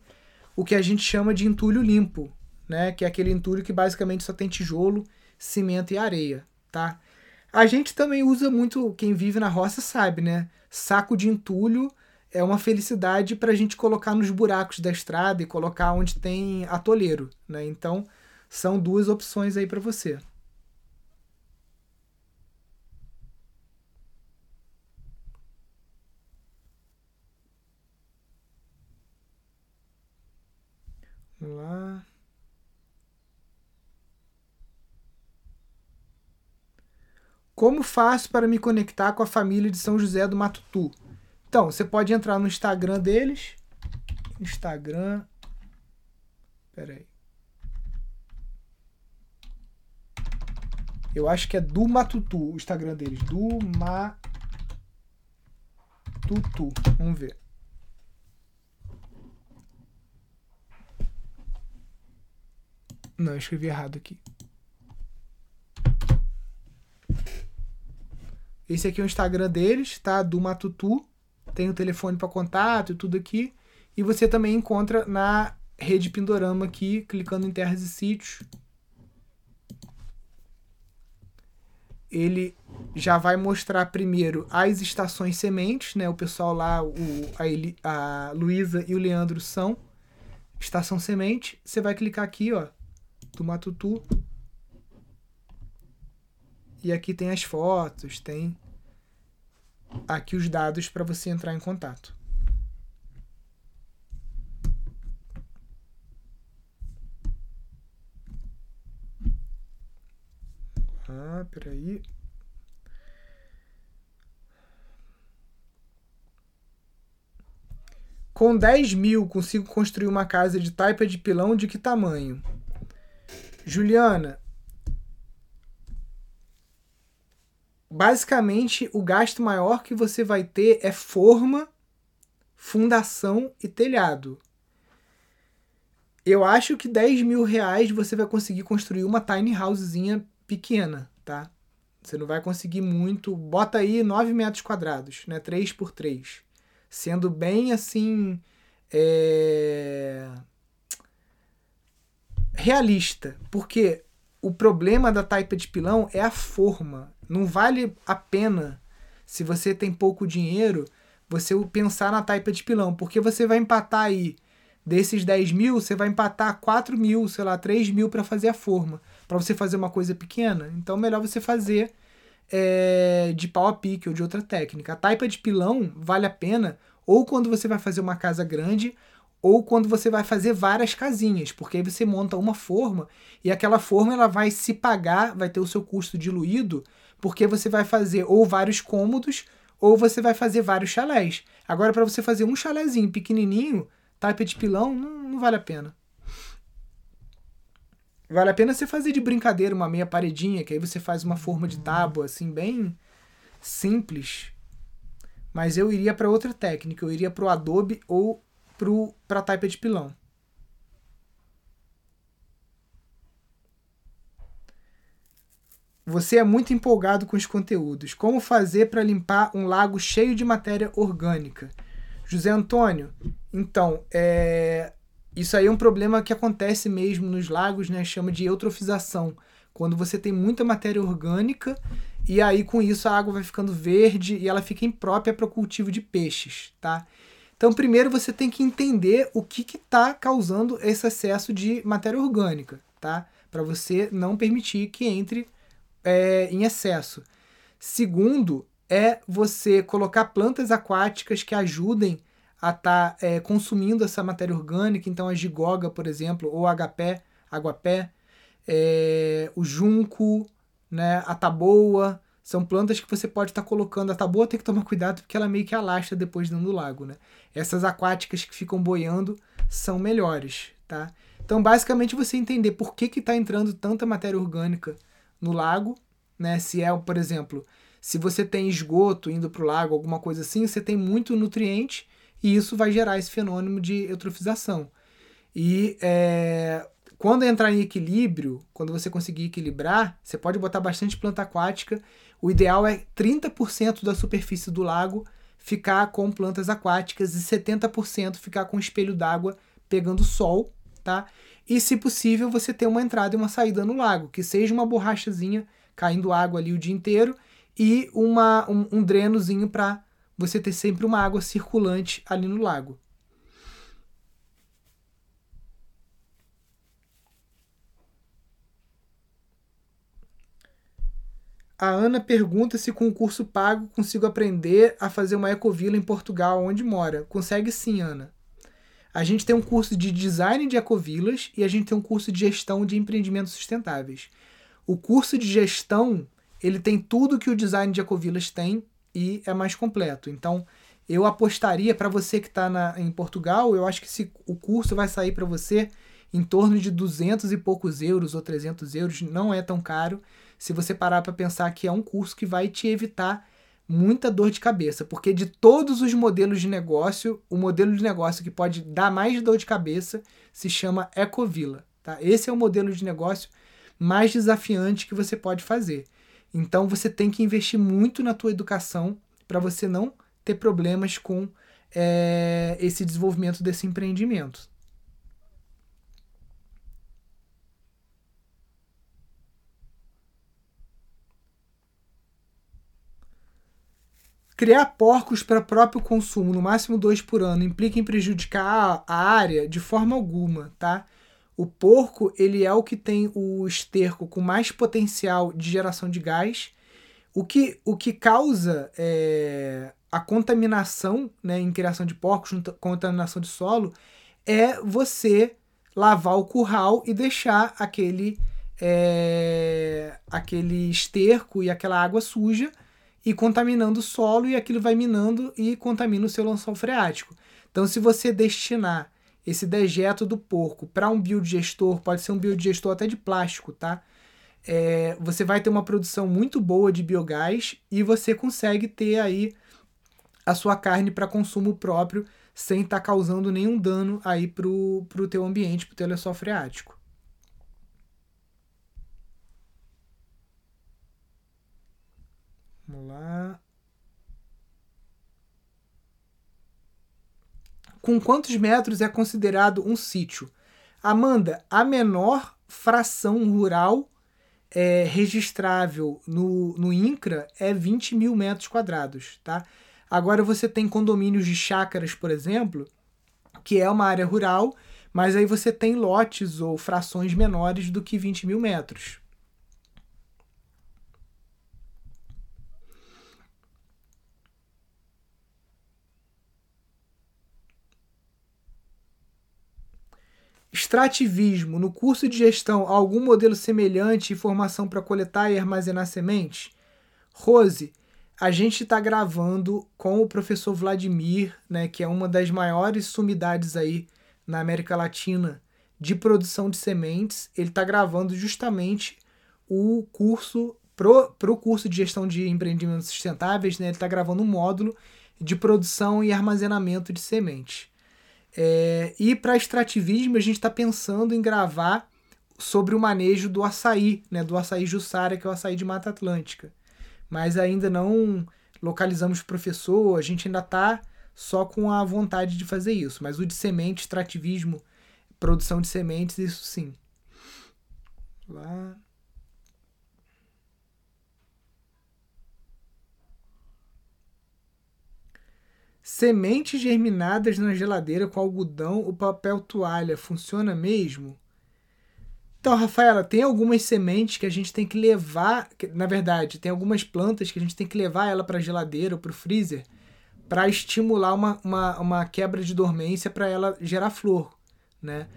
o que a gente chama de entulho limpo, né? Que é aquele entulho que basicamente só tem tijolo, cimento e areia, tá? A gente também usa muito, quem vive na roça sabe, né? Saco de entulho é uma felicidade para a gente colocar nos buracos da estrada e colocar onde tem atoleiro, né? Então, são duas opções aí para você. Vamos lá. Como faço para me conectar com a família de São José do Matutu? Então, você pode entrar no Instagram deles. Instagram. Peraí. Eu acho que é do Matutu o Instagram deles. Do Matutu. Vamos ver. Não, eu escrevi errado aqui. Esse aqui é o Instagram deles, tá? Do Matutu. Tem o telefone para contato e tudo aqui. E você também encontra na rede Pindorama aqui, clicando em terras e sítios. Ele já vai mostrar primeiro as estações sementes, né? O pessoal lá, o, a, a Luísa e o Leandro são estação semente. Você vai clicar aqui, ó, do Matutu. E aqui tem as fotos, tem aqui os dados para você entrar em contato. Ah, peraí. Com 10 mil consigo construir uma casa de taipa de pilão de que tamanho? Juliana, basicamente o gasto maior que você vai ter é forma, fundação e telhado. Eu acho que 10 mil reais você vai conseguir construir uma tiny housezinha pequena, tá? Você não vai conseguir muito. Bota aí 9 metros quadrados, né? 3 por 3. Sendo bem assim. É... Realista. Porque o problema da taipa de pilão é a forma. Não vale a pena, se você tem pouco dinheiro, você pensar na taipa de pilão. Porque você vai empatar aí. Desses 10 mil, você vai empatar 4 mil, sei lá, 3 mil para fazer a forma para você fazer uma coisa pequena, então melhor você fazer é, de pau a pique ou de outra técnica. A taipa de pilão vale a pena ou quando você vai fazer uma casa grande ou quando você vai fazer várias casinhas, porque aí você monta uma forma e aquela forma ela vai se pagar, vai ter o seu custo diluído, porque você vai fazer ou vários cômodos ou você vai fazer vários chalés. Agora para você fazer um chalézinho pequenininho, taipa de pilão, não, não vale a pena. Vale a pena você fazer de brincadeira uma meia paredinha, que aí você faz uma forma de tábua, assim, bem simples. Mas eu iria para outra técnica, eu iria para o Adobe ou para a taipa de pilão. Você é muito empolgado com os conteúdos. Como fazer para limpar um lago cheio de matéria orgânica? José Antônio, então, é, isso aí é um problema que acontece mesmo nos lagos, né? Chama de eutrofização. Quando você tem muita matéria orgânica e aí com isso a água vai ficando verde e ela fica imprópria para o cultivo de peixes, tá? Então, primeiro você tem que entender o que está causando esse excesso de matéria orgânica, tá? Para você não permitir que entre é, em excesso. Segundo, é você colocar plantas aquáticas que ajudem a estar tá, é, consumindo essa matéria orgânica, então a gigoga, por exemplo, ou agapé, aguapé, é, o junco, né, a taboa, são plantas que você pode estar tá colocando. A taboa tem que tomar cuidado porque ela meio que alastra depois dentro do lago, né? Essas aquáticas que ficam boiando são melhores, tá? Então, basicamente, você entender por que está entrando tanta matéria orgânica no lago, né? Se é, por exemplo, se você tem esgoto indo para o lago, alguma coisa assim, você tem muito nutriente e isso vai gerar esse fenômeno de eutrofização. E é, quando entrar em equilíbrio, quando você conseguir equilibrar, você pode botar bastante planta aquática. O ideal é 30% da superfície do lago ficar com plantas aquáticas e 70% ficar com espelho d'água pegando sol, tá? E se possível, você ter uma entrada e uma saída no lago, que seja uma borrachazinha caindo água ali o dia inteiro e uma, um, um drenozinho para você ter sempre uma água circulante ali no lago. A Ana pergunta se com o curso pago consigo aprender a fazer uma ecovila em Portugal, onde mora. Consegue sim, Ana. A gente tem um curso de design de ecovilas e a gente tem um curso de gestão de empreendimentos sustentáveis. O curso de gestão ele tem tudo que o design de Ecovilas tem e é mais completo. Então, eu apostaria para você que está em Portugal, eu acho que o curso vai sair para você em torno de 200 e poucos euros ou 300 euros, não é tão caro. Se você parar para pensar que é um curso que vai te evitar muita dor de cabeça, porque de todos os modelos de negócio, o modelo de negócio que pode dar mais dor de cabeça se chama Ecovila. Tá? Esse é o modelo de negócio mais desafiante que você pode fazer. Então você tem que investir muito na tua educação para você não ter problemas com é, esse desenvolvimento desse empreendimento. Criar porcos para próprio consumo, no máximo dois por ano, implica em prejudicar a área de forma alguma, tá? O porco ele é o que tem o esterco com mais potencial de geração de gás. O que, o que causa é, a contaminação né, em criação de porcos, contaminação de solo, é você lavar o curral e deixar aquele, é, aquele esterco e aquela água suja e contaminando o solo e aquilo vai minando e contamina o seu lençol freático. Então, se você destinar esse dejeto do porco para um biodigestor, pode ser um biodigestor até de plástico, tá? É, você vai ter uma produção muito boa de biogás e você consegue ter aí a sua carne para consumo próprio sem estar tá causando nenhum dano aí pro, pro teu ambiente, pro teu lençol freático. Vamos lá. Com quantos metros é considerado um sítio? Amanda, a menor fração rural é, registrável no, no INCRA é 20 mil metros quadrados, tá? Agora você tem condomínios de chácaras, por exemplo, que é uma área rural, mas aí você tem lotes ou frações menores do que 20 mil metros. Extrativismo. No curso de gestão, algum modelo semelhante de formação para coletar e armazenar sementes? Rose, a gente está gravando com o professor Vladimir, né, que é uma das maiores sumidades aí na América Latina de produção de sementes. Ele está gravando justamente o curso para o curso de gestão de empreendimentos sustentáveis, né, ele está gravando um módulo de produção e armazenamento de sementes. É, e para extrativismo, a gente está pensando em gravar sobre o manejo do açaí, né, do açaí Jussara, que é o açaí de Mata Atlântica. Mas ainda não localizamos professor, a gente ainda está só com a vontade de fazer isso. Mas o de semente, extrativismo, produção de sementes, isso sim. Lá. Sementes germinadas na geladeira com algodão ou papel toalha, funciona mesmo? Então, Rafaela, tem algumas sementes que a gente tem que levar, na verdade, tem algumas plantas que a gente tem que levar ela para a geladeira ou para o freezer para estimular uma, uma, uma quebra de dormência para ela gerar flor, né?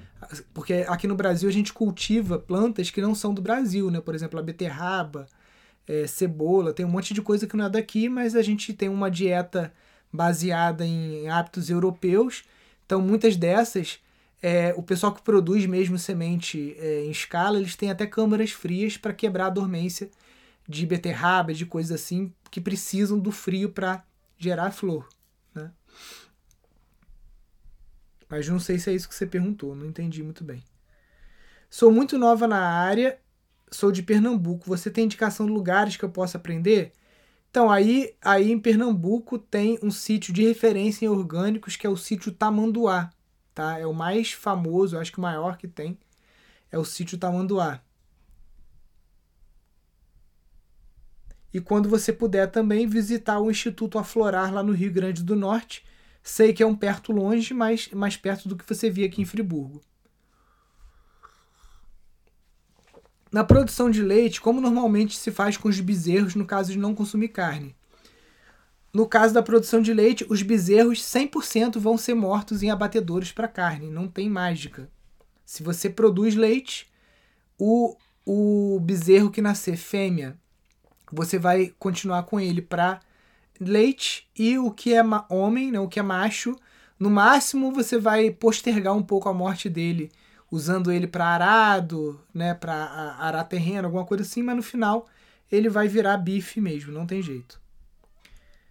Porque aqui no Brasil a gente cultiva plantas que não são do Brasil, né? Por exemplo, a beterraba, é, cebola, tem um monte de coisa que não é daqui, mas a gente tem uma dieta baseada em hábitos europeus. Então, muitas dessas, é, o pessoal que produz mesmo semente é, em escala, eles têm até câmaras frias para quebrar a dormência de beterraba, de coisas assim, que precisam do frio para gerar flor. Né? Mas não sei se é isso que você perguntou, não entendi muito bem. Sou muito nova na área, sou de Pernambuco. Você tem indicação de lugares que eu possa aprender? Então, aí, aí em Pernambuco tem um sítio de referência em orgânicos que é o sítio Tamanduá. Tá? É o mais famoso, acho que o maior que tem. É o sítio Tamanduá. E quando você puder também visitar o Instituto Aflorar lá no Rio Grande do Norte. Sei que é um perto longe, mas mais perto do que você via aqui em Friburgo. Na produção de leite, como normalmente se faz com os bezerros no caso de não consumir carne? No caso da produção de leite, os bezerros 100% vão ser mortos em abatedouros para carne, não tem mágica. Se você produz leite, o, o bezerro que nascer fêmea você vai continuar com ele para leite e o que é homem, né, o que é macho, no máximo você vai postergar um pouco a morte dele, usando ele para arado, né, para arar terreno, alguma coisa assim, mas no final ele vai virar bife mesmo, não tem jeito.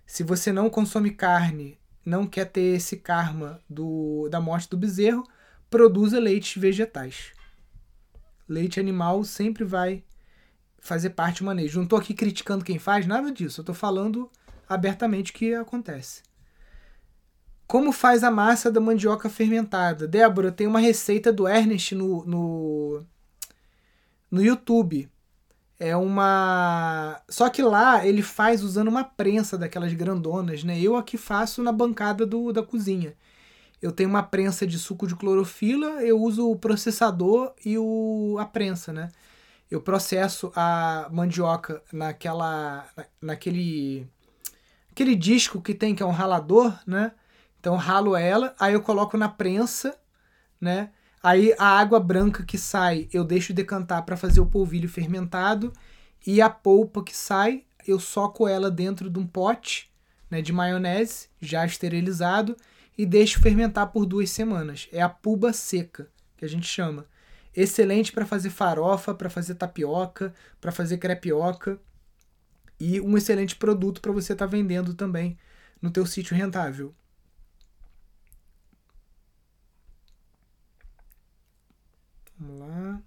Se você não consome carne, não quer ter esse karma do, da morte do bezerro, produza leites vegetais. Leite animal sempre vai fazer parte do manejo. Não estou aqui criticando quem faz, nada disso. Eu estou falando abertamente o que acontece. Como faz a massa da mandioca fermentada? Débora, tem uma receita do Ernest no, no, no YouTube. É uma. Só que lá ele faz usando uma prensa daquelas grandonas, né? Eu aqui faço na bancada do, da cozinha. Eu tenho uma prensa de suco de clorofila, eu uso o processador e o, a prensa, né? Eu processo a mandioca naquela, naquele, aquele disco que tem que é um ralador, né? Então ralo ela, aí eu coloco na prensa, né? Aí a água branca que sai eu deixo decantar para fazer o polvilho fermentado e a polpa que sai eu soco ela dentro de um pote né, de maionese já esterilizado e deixo fermentar por duas semanas. É a puba seca que a gente chama. Excelente para fazer farofa, para fazer tapioca, para fazer crepioca e um excelente produto para você estar tá vendendo também no teu sítio rentável. Vamos lá.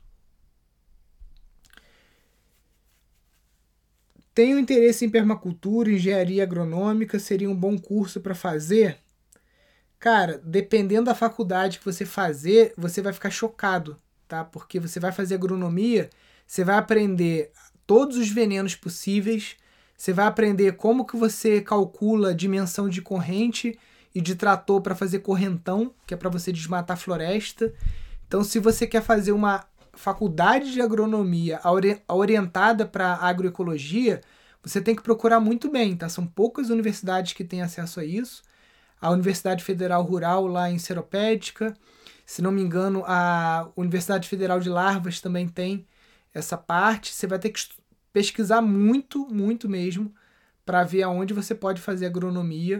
Tenho interesse em permacultura, engenharia agronômica, seria um bom curso para fazer? Cara, dependendo da faculdade que você fazer, você vai ficar chocado, tá? Porque você vai fazer agronomia, você vai aprender todos os venenos possíveis, você vai aprender como que você calcula a dimensão de corrente e de trator para fazer correntão, que é para você desmatar floresta. Então, se você quer fazer uma faculdade de agronomia orientada para agroecologia, você tem que procurar muito bem, tá? São poucas universidades que têm acesso a isso. A Universidade Federal Rural lá em Seropédica, se não me engano, a Universidade Federal de Larvas também tem essa parte. Você vai ter que pesquisar muito, muito mesmo, para ver aonde você pode fazer agronomia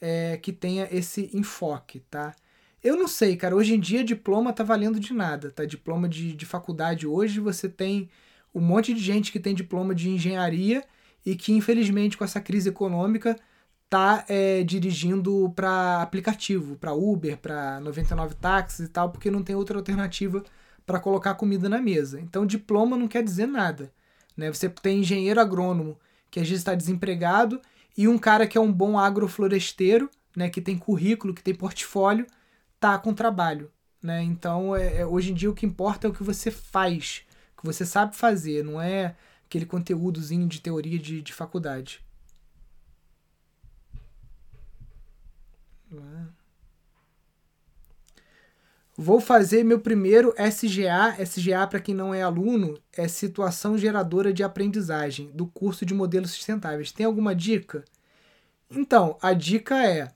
é, que tenha esse enfoque, tá? Eu não sei, cara. Hoje em dia, diploma tá valendo de nada, tá? Diploma de, de faculdade hoje, você tem um monte de gente que tem diploma de engenharia e que, infelizmente, com essa crise econômica, tá é, dirigindo para aplicativo, para Uber, para 99 táxis e tal, porque não tem outra alternativa para colocar comida na mesa. Então, diploma não quer dizer nada. Né? Você tem engenheiro agrônomo que às vezes está desempregado e um cara que é um bom agrofloresteiro, né, que tem currículo, que tem portfólio, tá com trabalho, né? Então, é, é, hoje em dia o que importa é o que você faz, o que você sabe fazer, não é aquele conteúdozinho de teoria de, de faculdade. Vou fazer meu primeiro SGA. SGA, para quem não é aluno, é Situação Geradora de Aprendizagem, do curso de Modelos Sustentáveis. Tem alguma dica? Então, a dica é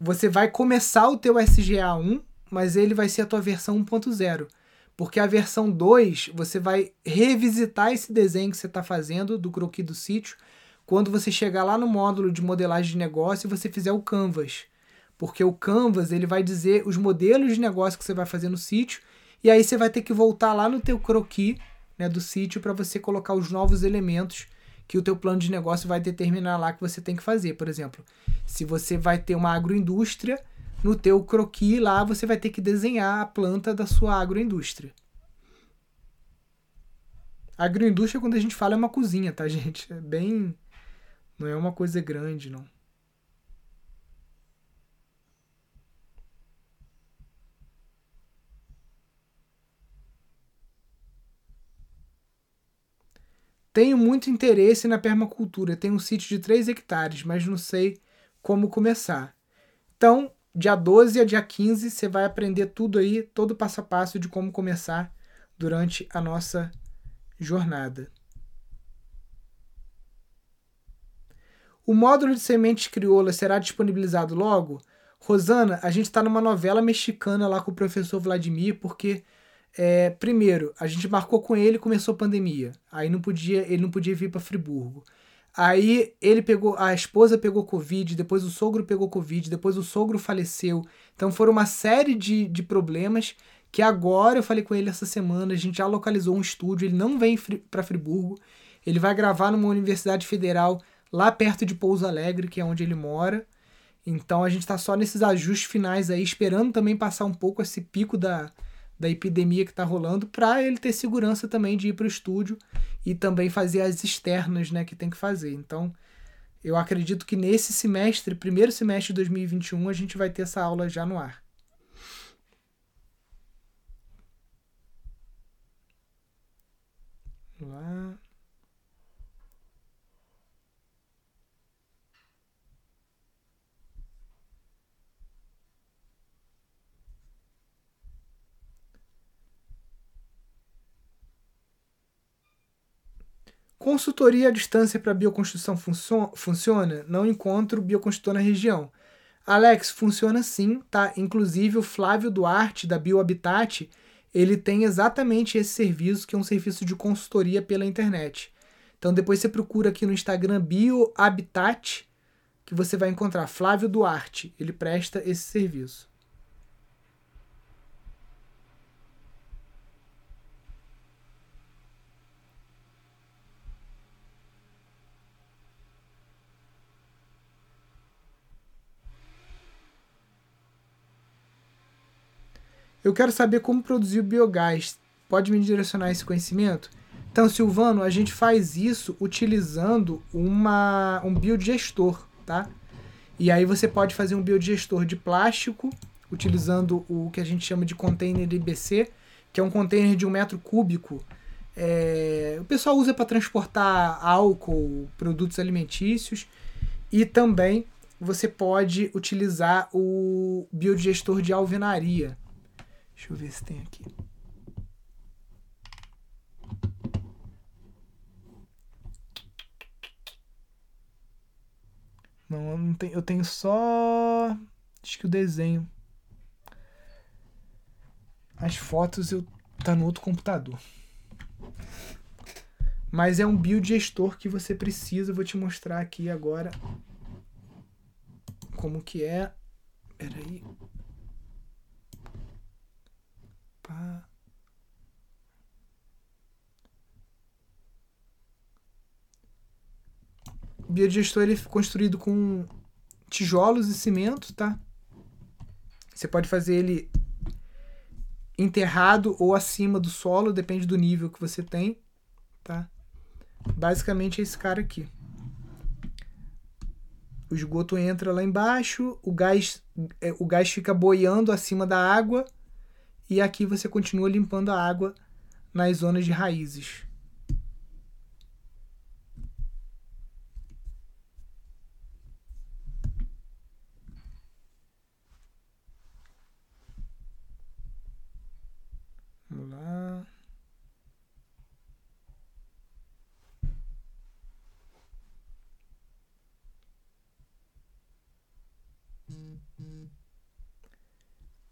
você vai começar o teu SGA 1, mas ele vai ser a tua versão 1.0. Porque a versão 2, você vai revisitar esse desenho que você está fazendo do croquis do sítio quando você chegar lá no módulo de modelagem de negócio e você fizer o Canvas. Porque o Canvas ele vai dizer os modelos de negócio que você vai fazer no sítio e aí você vai ter que voltar lá no teu croquis né, do sítio para você colocar os novos elementos que o teu plano de negócio vai determinar lá que você tem que fazer. Por exemplo, se você vai ter uma agroindústria, no teu croquis lá você vai ter que desenhar a planta da sua agroindústria. Agroindústria, quando a gente fala, é uma cozinha, tá, gente? É bem. Não é uma coisa grande, não. Tenho muito interesse na permacultura. Tenho um sítio de 3 hectares, mas não sei como começar. Então, dia 12 a dia 15, você vai aprender tudo aí, todo o passo a passo de como começar durante a nossa jornada. O módulo de sementes crioulas será disponibilizado logo? Rosana, a gente está numa novela mexicana lá com o professor Vladimir, porque É, primeiro, a gente marcou com ele, começou a pandemia. Aí não podia, ele não podia vir para Friburgo. Aí ele pegou, a esposa pegou Covid, depois o sogro pegou Covid, depois o sogro faleceu. Então foram uma série de, de problemas que agora eu falei com ele essa semana, a gente já localizou um estúdio, ele não vem para Friburgo, ele vai gravar numa universidade federal lá perto de Pouso Alegre, que é onde ele mora. Então a gente está só nesses ajustes finais aí, esperando também passar um pouco esse pico da, da epidemia que está rolando, para ele ter segurança também de ir para o estúdio e também fazer as externas né, que tem que fazer. Então eu acredito que nesse semestre, primeiro semestre de 2021, a gente vai ter essa aula já no ar. Lá. Consultoria à distância para bioconstrução funciona? Não encontro bioconstrutor na região. Alex, funciona sim, tá? Inclusive o Flávio Duarte da Biohabitat, ele tem exatamente esse serviço, que é um serviço de consultoria pela internet. Então depois você procura aqui no Instagram Biohabitat, que você vai encontrar Flávio Duarte, ele presta esse serviço. Eu quero saber como produzir o biogás. Pode me direcionar esse conhecimento? Então, Silvano, a gente faz isso utilizando uma, um biodigestor, tá? E aí você pode fazer um biodigestor de plástico, utilizando o que a gente chama de container IBC, que é um container de um metro cúbico. É, o pessoal usa para transportar álcool, produtos alimentícios, e também você pode utilizar o biodigestor de alvenaria, Deixa eu ver se tem aqui. Não, eu, não tenho, eu tenho só. Acho que o desenho. As fotos eu tá no outro computador. Mas é um build gestor que você precisa. Eu vou te mostrar aqui agora como que é. Peraí. Pá. O biodigestor ele é construído com tijolos e cimento, tá? Você pode fazer ele enterrado ou acima do solo, depende do nível que você tem, tá? Basicamente é esse cara aqui. O esgoto entra lá embaixo, o gás, é, o gás fica boiando acima da água e aqui você continua limpando a água nas zonas de raízes. Vamos lá. Hum,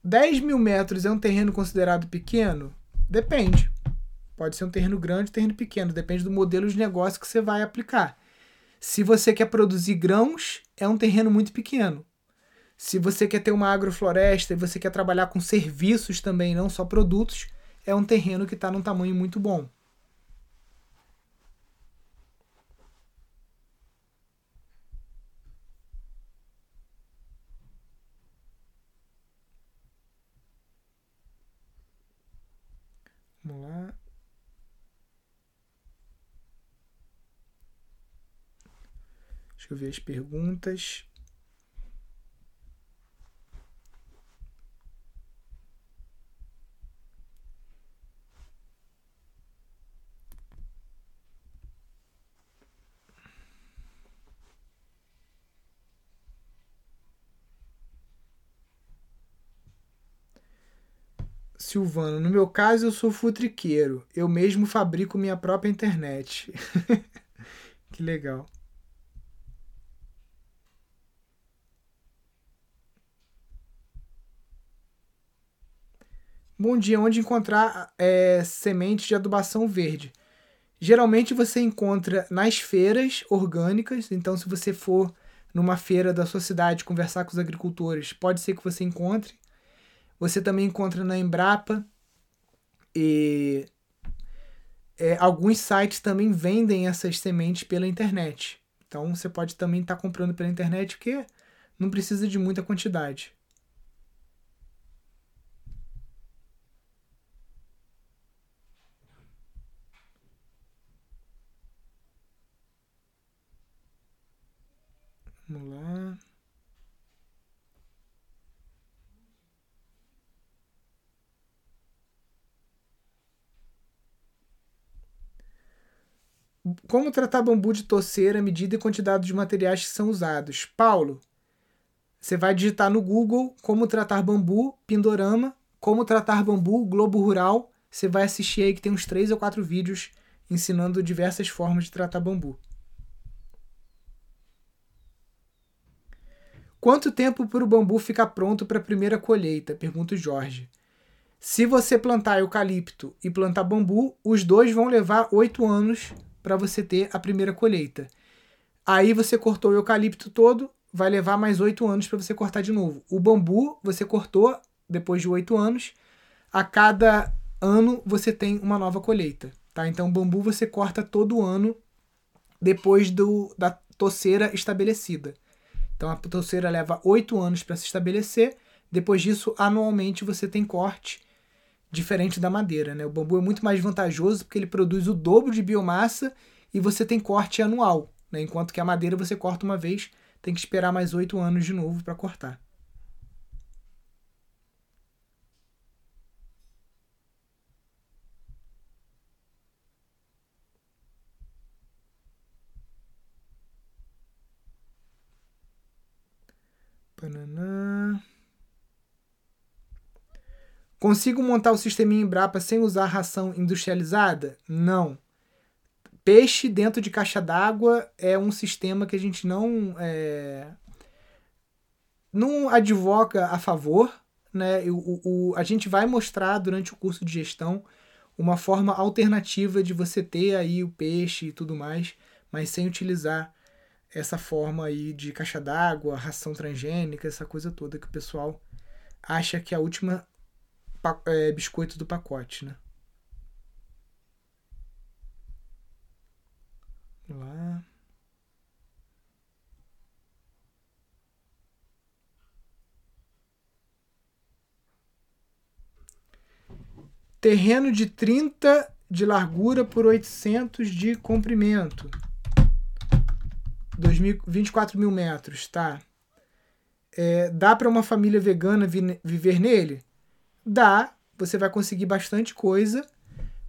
10 mil metros é um terreno considerado pequeno? Depende. Pode ser um terreno grande, terreno pequeno. Depende do modelo de negócio que você vai aplicar. Se você quer produzir grãos, é um terreno muito pequeno. Se você quer ter uma agrofloresta e você quer trabalhar com serviços também, não só produtos, é um terreno que está num tamanho muito bom. Vamos lá. Deixa eu ver as perguntas. Silvano, no meu caso eu sou futriqueiro. Eu mesmo fabrico minha própria internet. que legal. Bom dia, onde encontrar é, sementes de adubação verde? Geralmente você encontra nas feiras orgânicas, então se você for numa feira da sua cidade conversar com os agricultores, pode ser que você encontre. Você também encontra na Embrapa e é, alguns sites também vendem essas sementes pela internet. Então você pode também estar tá comprando pela internet porque não precisa de muita quantidade. Vamos lá. Como tratar bambu de torcer, a medida e quantidade de materiais que são usados? Paulo, você vai digitar no Google como tratar bambu, Pindorama, como tratar bambu, Globo Rural. Você vai assistir aí que tem uns três ou quatro vídeos ensinando diversas formas de tratar bambu. Quanto tempo para o bambu ficar pronto para a primeira colheita? Pergunta o Jorge. Se você plantar eucalipto e plantar bambu, os dois vão levar oito anos para você ter a primeira colheita. Aí você cortou o eucalipto todo, vai levar mais oito anos para você cortar de novo. O bambu você cortou depois de oito anos. A cada ano você tem uma nova colheita, tá? Então bambu você corta todo ano depois do, da toceira estabelecida. Então a toceira leva oito anos para se estabelecer. Depois disso, anualmente você tem corte, diferente da madeira. Né? O bambu é muito mais vantajoso porque ele produz o dobro de biomassa e você tem corte anual. Né? Enquanto que a madeira você corta uma vez, tem que esperar mais oito anos de novo para cortar. Pananã. Consigo montar o sisteminha Embrapa sem usar ração industrializada? Não. Peixe dentro de caixa d'água é um sistema que a gente não é, não advoca a favor, né? O, o, a gente vai mostrar durante o curso de gestão uma forma alternativa de você ter aí o peixe e tudo mais, mas sem utilizar essa forma aí de caixa d'água, ração transgênica, essa coisa toda que o pessoal acha que é a última é, biscoito do pacote, né? Lá. Terreno de 30 de largura por 800 de comprimento. 2000, 24 mil metros, tá? É, dá para uma família vegana vi, viver nele? Dá, você vai conseguir bastante coisa,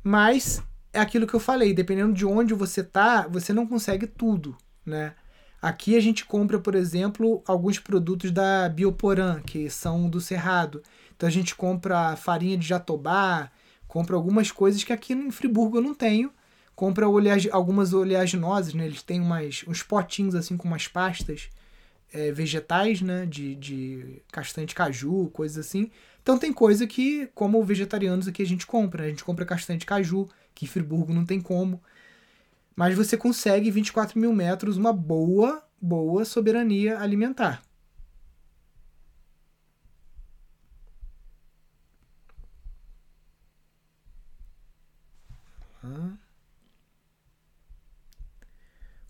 mas é aquilo que eu falei, dependendo de onde você tá, você não consegue tudo, né? Aqui a gente compra, por exemplo, alguns produtos da Bioporã, que são do Cerrado. Então a gente compra farinha de jatobá, compra algumas coisas que aqui em Friburgo eu não tenho, compra algumas oleaginosas, né? Eles têm umas, uns potinhos assim com umas pastas é, vegetais, né? De, de castanha de caju, coisas assim. Então tem coisa que, como vegetarianos aqui, a gente compra. Né? A gente compra castanha de caju, que em Friburgo não tem como. Mas você consegue 24 mil metros, uma boa, boa soberania alimentar.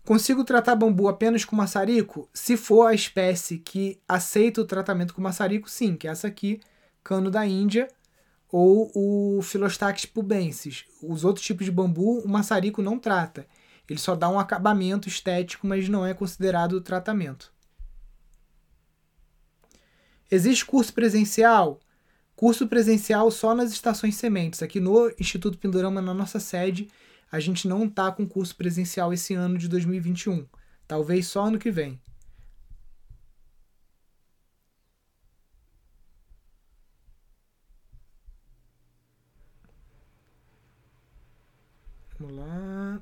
Consigo tratar bambu apenas com maçarico? Se for a espécie que aceita o tratamento com maçarico, sim, que é essa aqui, cano da Índia, ou o Philostax pubensis. Os outros tipos de bambu, o maçarico não trata. Ele só dá um acabamento estético, mas não é considerado tratamento. Existe curso presencial? Curso presencial só nas estações sementes. Aqui no Instituto Pindorama, na nossa sede, a gente não tá com curso presencial esse ano de 2021. Talvez só ano que vem. Vamos lá.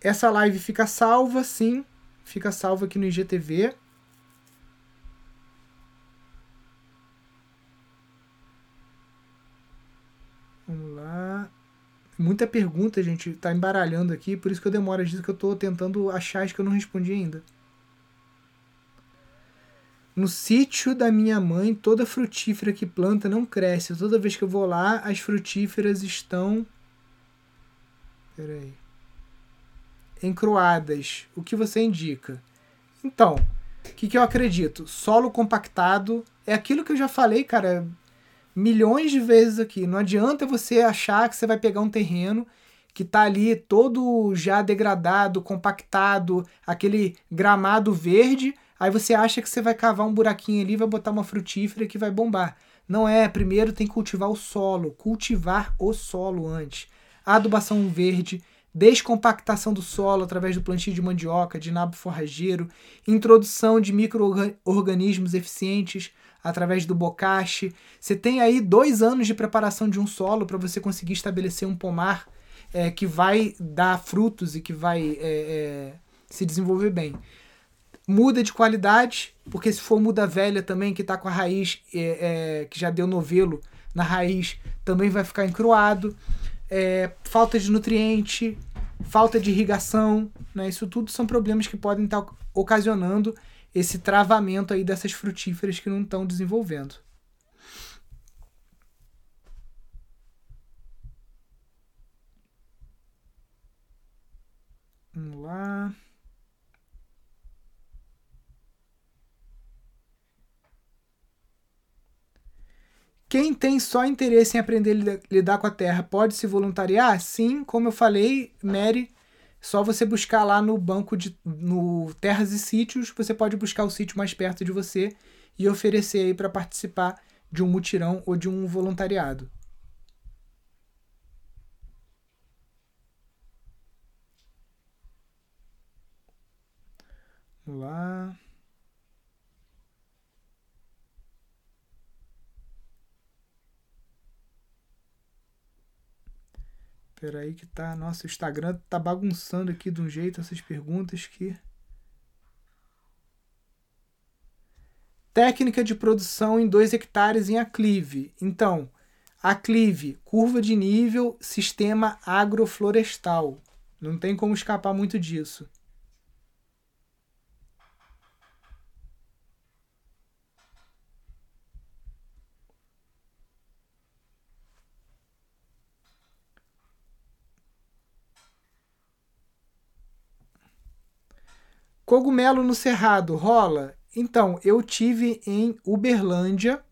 Essa live fica salva, sim. Fica salva aqui no IGTV. Muita pergunta, gente, tá embaralhando aqui, por isso que eu demoro, às vezes que eu tô tentando achar as que eu não respondi ainda. No sítio da minha mãe, toda frutífera que planta não cresce. Toda vez que eu vou lá, as frutíferas estão. Peraí. Encroadas. O que você indica? Então, o que, que eu acredito? Solo compactado é aquilo que eu já falei, cara, milhões de vezes aqui. Não adianta você achar que você vai pegar um terreno que tá ali todo já degradado, compactado, aquele gramado verde, aí você acha que você vai cavar um buraquinho ali, vai botar uma frutífera que vai bombar. Não é, primeiro tem que cultivar o solo, cultivar o solo antes. Adubação verde, descompactação do solo através do plantio de mandioca, de nabo forrageiro, introdução de micro-organismos eficientes através do bocache. Você tem aí dois anos de preparação de um solo para você conseguir estabelecer um pomar é, que vai dar frutos e que vai é, é, se desenvolver bem. Muda de qualidade, porque se for muda velha também, que está com a raiz, é, é, que já deu novelo na raiz, também vai ficar encruado é, falta de nutriente, falta de irrigação, né? Isso tudo são problemas que podem estar ocasionando esse travamento aí dessas frutíferas que não estão desenvolvendo. Vamos lá. Quem tem só interesse em aprender a lidar com a terra pode se voluntariar? Sim, como eu falei, Mary, só você buscar lá no banco de no Terras e Sítios, você pode buscar o sítio mais perto de você e oferecer aí para participar de um mutirão ou de um voluntariado. Vamos lá. Espera aí que tá. Nossa, o Instagram tá bagunçando aqui de um jeito essas perguntas que. Técnica de produção em 2 hectares em aclive. Então, aclive, curva de nível, sistema agroflorestal. Não tem como escapar muito disso. Cogumelo no Cerrado, rola? Então, eu tive em Uberlândia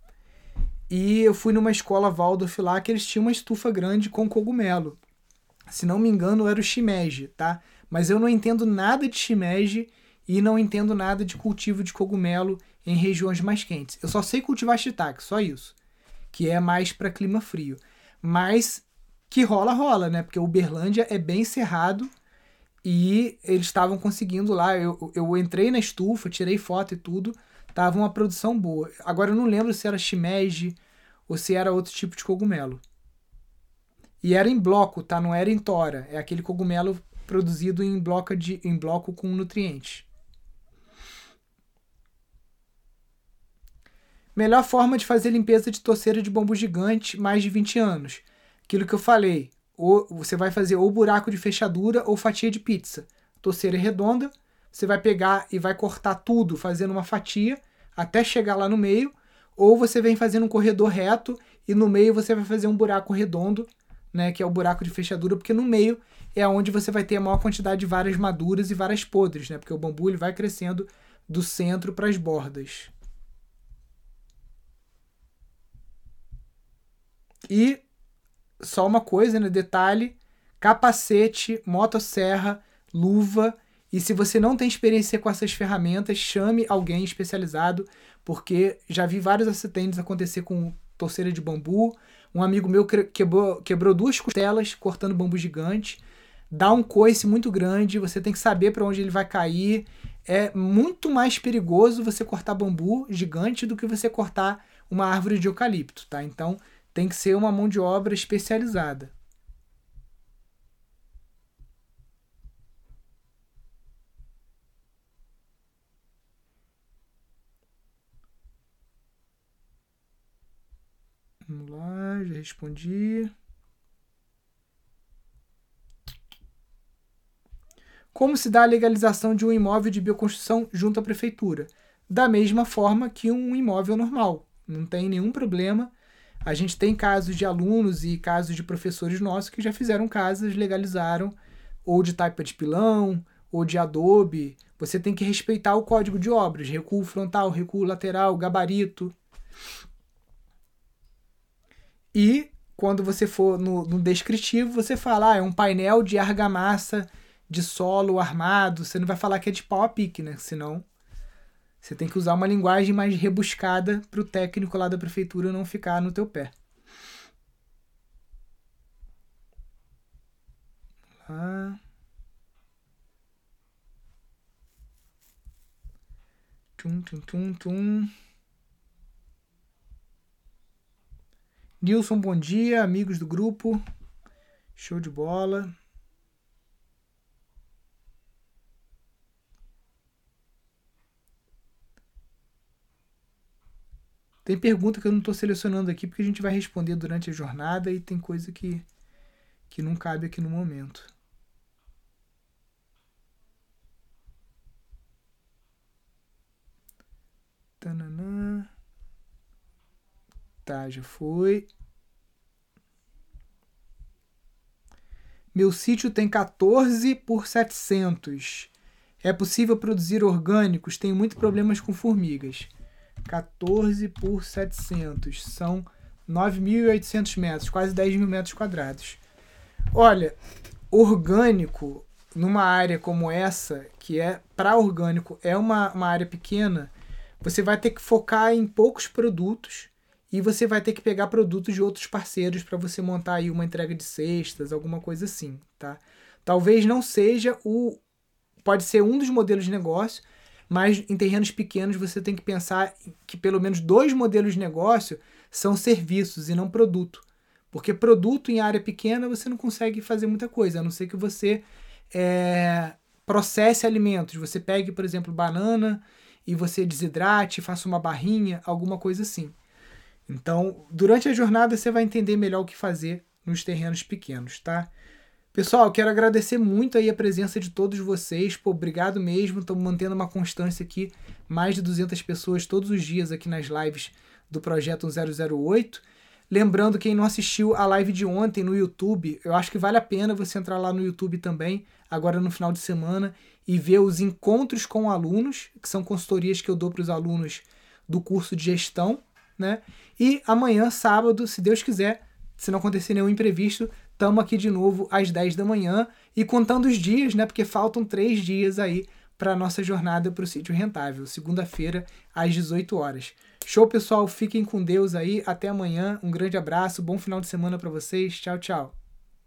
e eu fui numa escola Waldorf lá que eles tinham uma estufa grande com cogumelo. Se não me engano, era o shimeji, tá? Mas eu não entendo nada de shimeji e não entendo nada de cultivo de cogumelo em regiões mais quentes. Eu só sei cultivar shiitake, só isso, que é mais para clima frio. Mas que rola, rola, né? Porque Uberlândia é bem cerrado e eles estavam conseguindo lá. Eu, eu entrei na estufa, tirei foto e tudo. Tava uma produção boa. Agora eu não lembro se era shimeji ou se era outro tipo de cogumelo. E era em bloco, tá? Não era em tora. É aquele cogumelo produzido em bloco, de, em bloco com nutrientes. Melhor forma de fazer limpeza de torceira de bambu gigante, mais de 20 anos. Aquilo que eu falei ou você vai fazer ou buraco de fechadura ou fatia de pizza. Torceira redonda, você vai pegar e vai cortar tudo fazendo uma fatia até chegar lá no meio, ou você vem fazendo um corredor reto e no meio você vai fazer um buraco redondo, né, que é o buraco de fechadura, porque no meio é onde você vai ter a maior quantidade de varas maduras e varas podres, né, porque o bambu ele vai crescendo do centro para as bordas. E só uma coisa, né? Detalhe: capacete, motosserra, luva. E se você não tem experiência com essas ferramentas, chame alguém especializado, porque já vi vários acidentes acontecer com torceira de bambu. Um amigo meu quebrou, quebrou duas costelas cortando bambu gigante. Dá um coice muito grande, você tem que saber para onde ele vai cair. É muito mais perigoso você cortar bambu gigante do que você cortar uma árvore de eucalipto, tá? Então, tem que ser uma mão de obra especializada. Vamos lá, já respondi. Como se dá a legalização de um imóvel de bioconstrução junto à prefeitura? Da mesma forma que um imóvel normal. Não tem nenhum problema. A gente tem casos de alunos e casos de professores nossos que já fizeram casas, legalizaram, ou de taipa de pilão, ou de adobe. Você tem que respeitar o código de obras, recuo frontal, recuo lateral, gabarito. E quando você for no, no descritivo, você fala, ah, é um painel de argamassa de solo armado. Você não vai falar que é de pau a pique, né? Senão você tem que usar uma linguagem mais rebuscada para o técnico lá da prefeitura não ficar no teu pé. Tum, tum, tum, tum. Nilson, bom dia, amigos do grupo. Show de bola. Tem pergunta que eu não estou selecionando aqui porque a gente vai responder durante a jornada e tem coisa que, que não cabe aqui no momento. Tananã. Tá, já foi. Meu sítio tem 14 por 700. É possível produzir orgânicos? Tenho muitos problemas com formigas. 14 por 700. São 9.800 metros, quase 10 mil metros quadrados. Olha, orgânico, numa área como essa, que é para orgânico, é uma, uma área pequena, você vai ter que focar em poucos produtos e você vai ter que pegar produtos de outros parceiros para você montar aí uma entrega de cestas, alguma coisa assim, tá? Talvez não seja o pode ser um dos modelos de negócio, mas em terrenos pequenos você tem que pensar que pelo menos dois modelos de negócio são serviços e não produto. Porque produto em área pequena você não consegue fazer muita coisa, a não ser que você é, processe alimentos. Você pegue, por exemplo, banana e você desidrate, faça uma barrinha, alguma coisa assim. Então, durante a jornada você vai entender melhor o que fazer nos terrenos pequenos, tá? Pessoal, quero agradecer muito aí a presença de todos vocês. Pô, obrigado mesmo. Estamos mantendo uma constância aqui. Mais de 200 pessoas todos os dias aqui nas lives do Projeto 008. Lembrando, quem não assistiu a live de ontem no YouTube, eu acho que vale a pena você entrar lá no YouTube também, agora no final de semana, e ver os encontros com alunos, que são consultorias que eu dou para os alunos do curso de gestão, né? E amanhã, sábado, se Deus quiser, se não acontecer nenhum imprevisto, estamos aqui de novo às 10 da manhã e contando os dias, né? Porque faltam três dias aí para a nossa jornada para o sítio rentável, segunda-feira às 18 horas. Show, pessoal. Fiquem com Deus aí. Até amanhã. Um grande abraço. Bom final de semana para vocês. Tchau, tchau.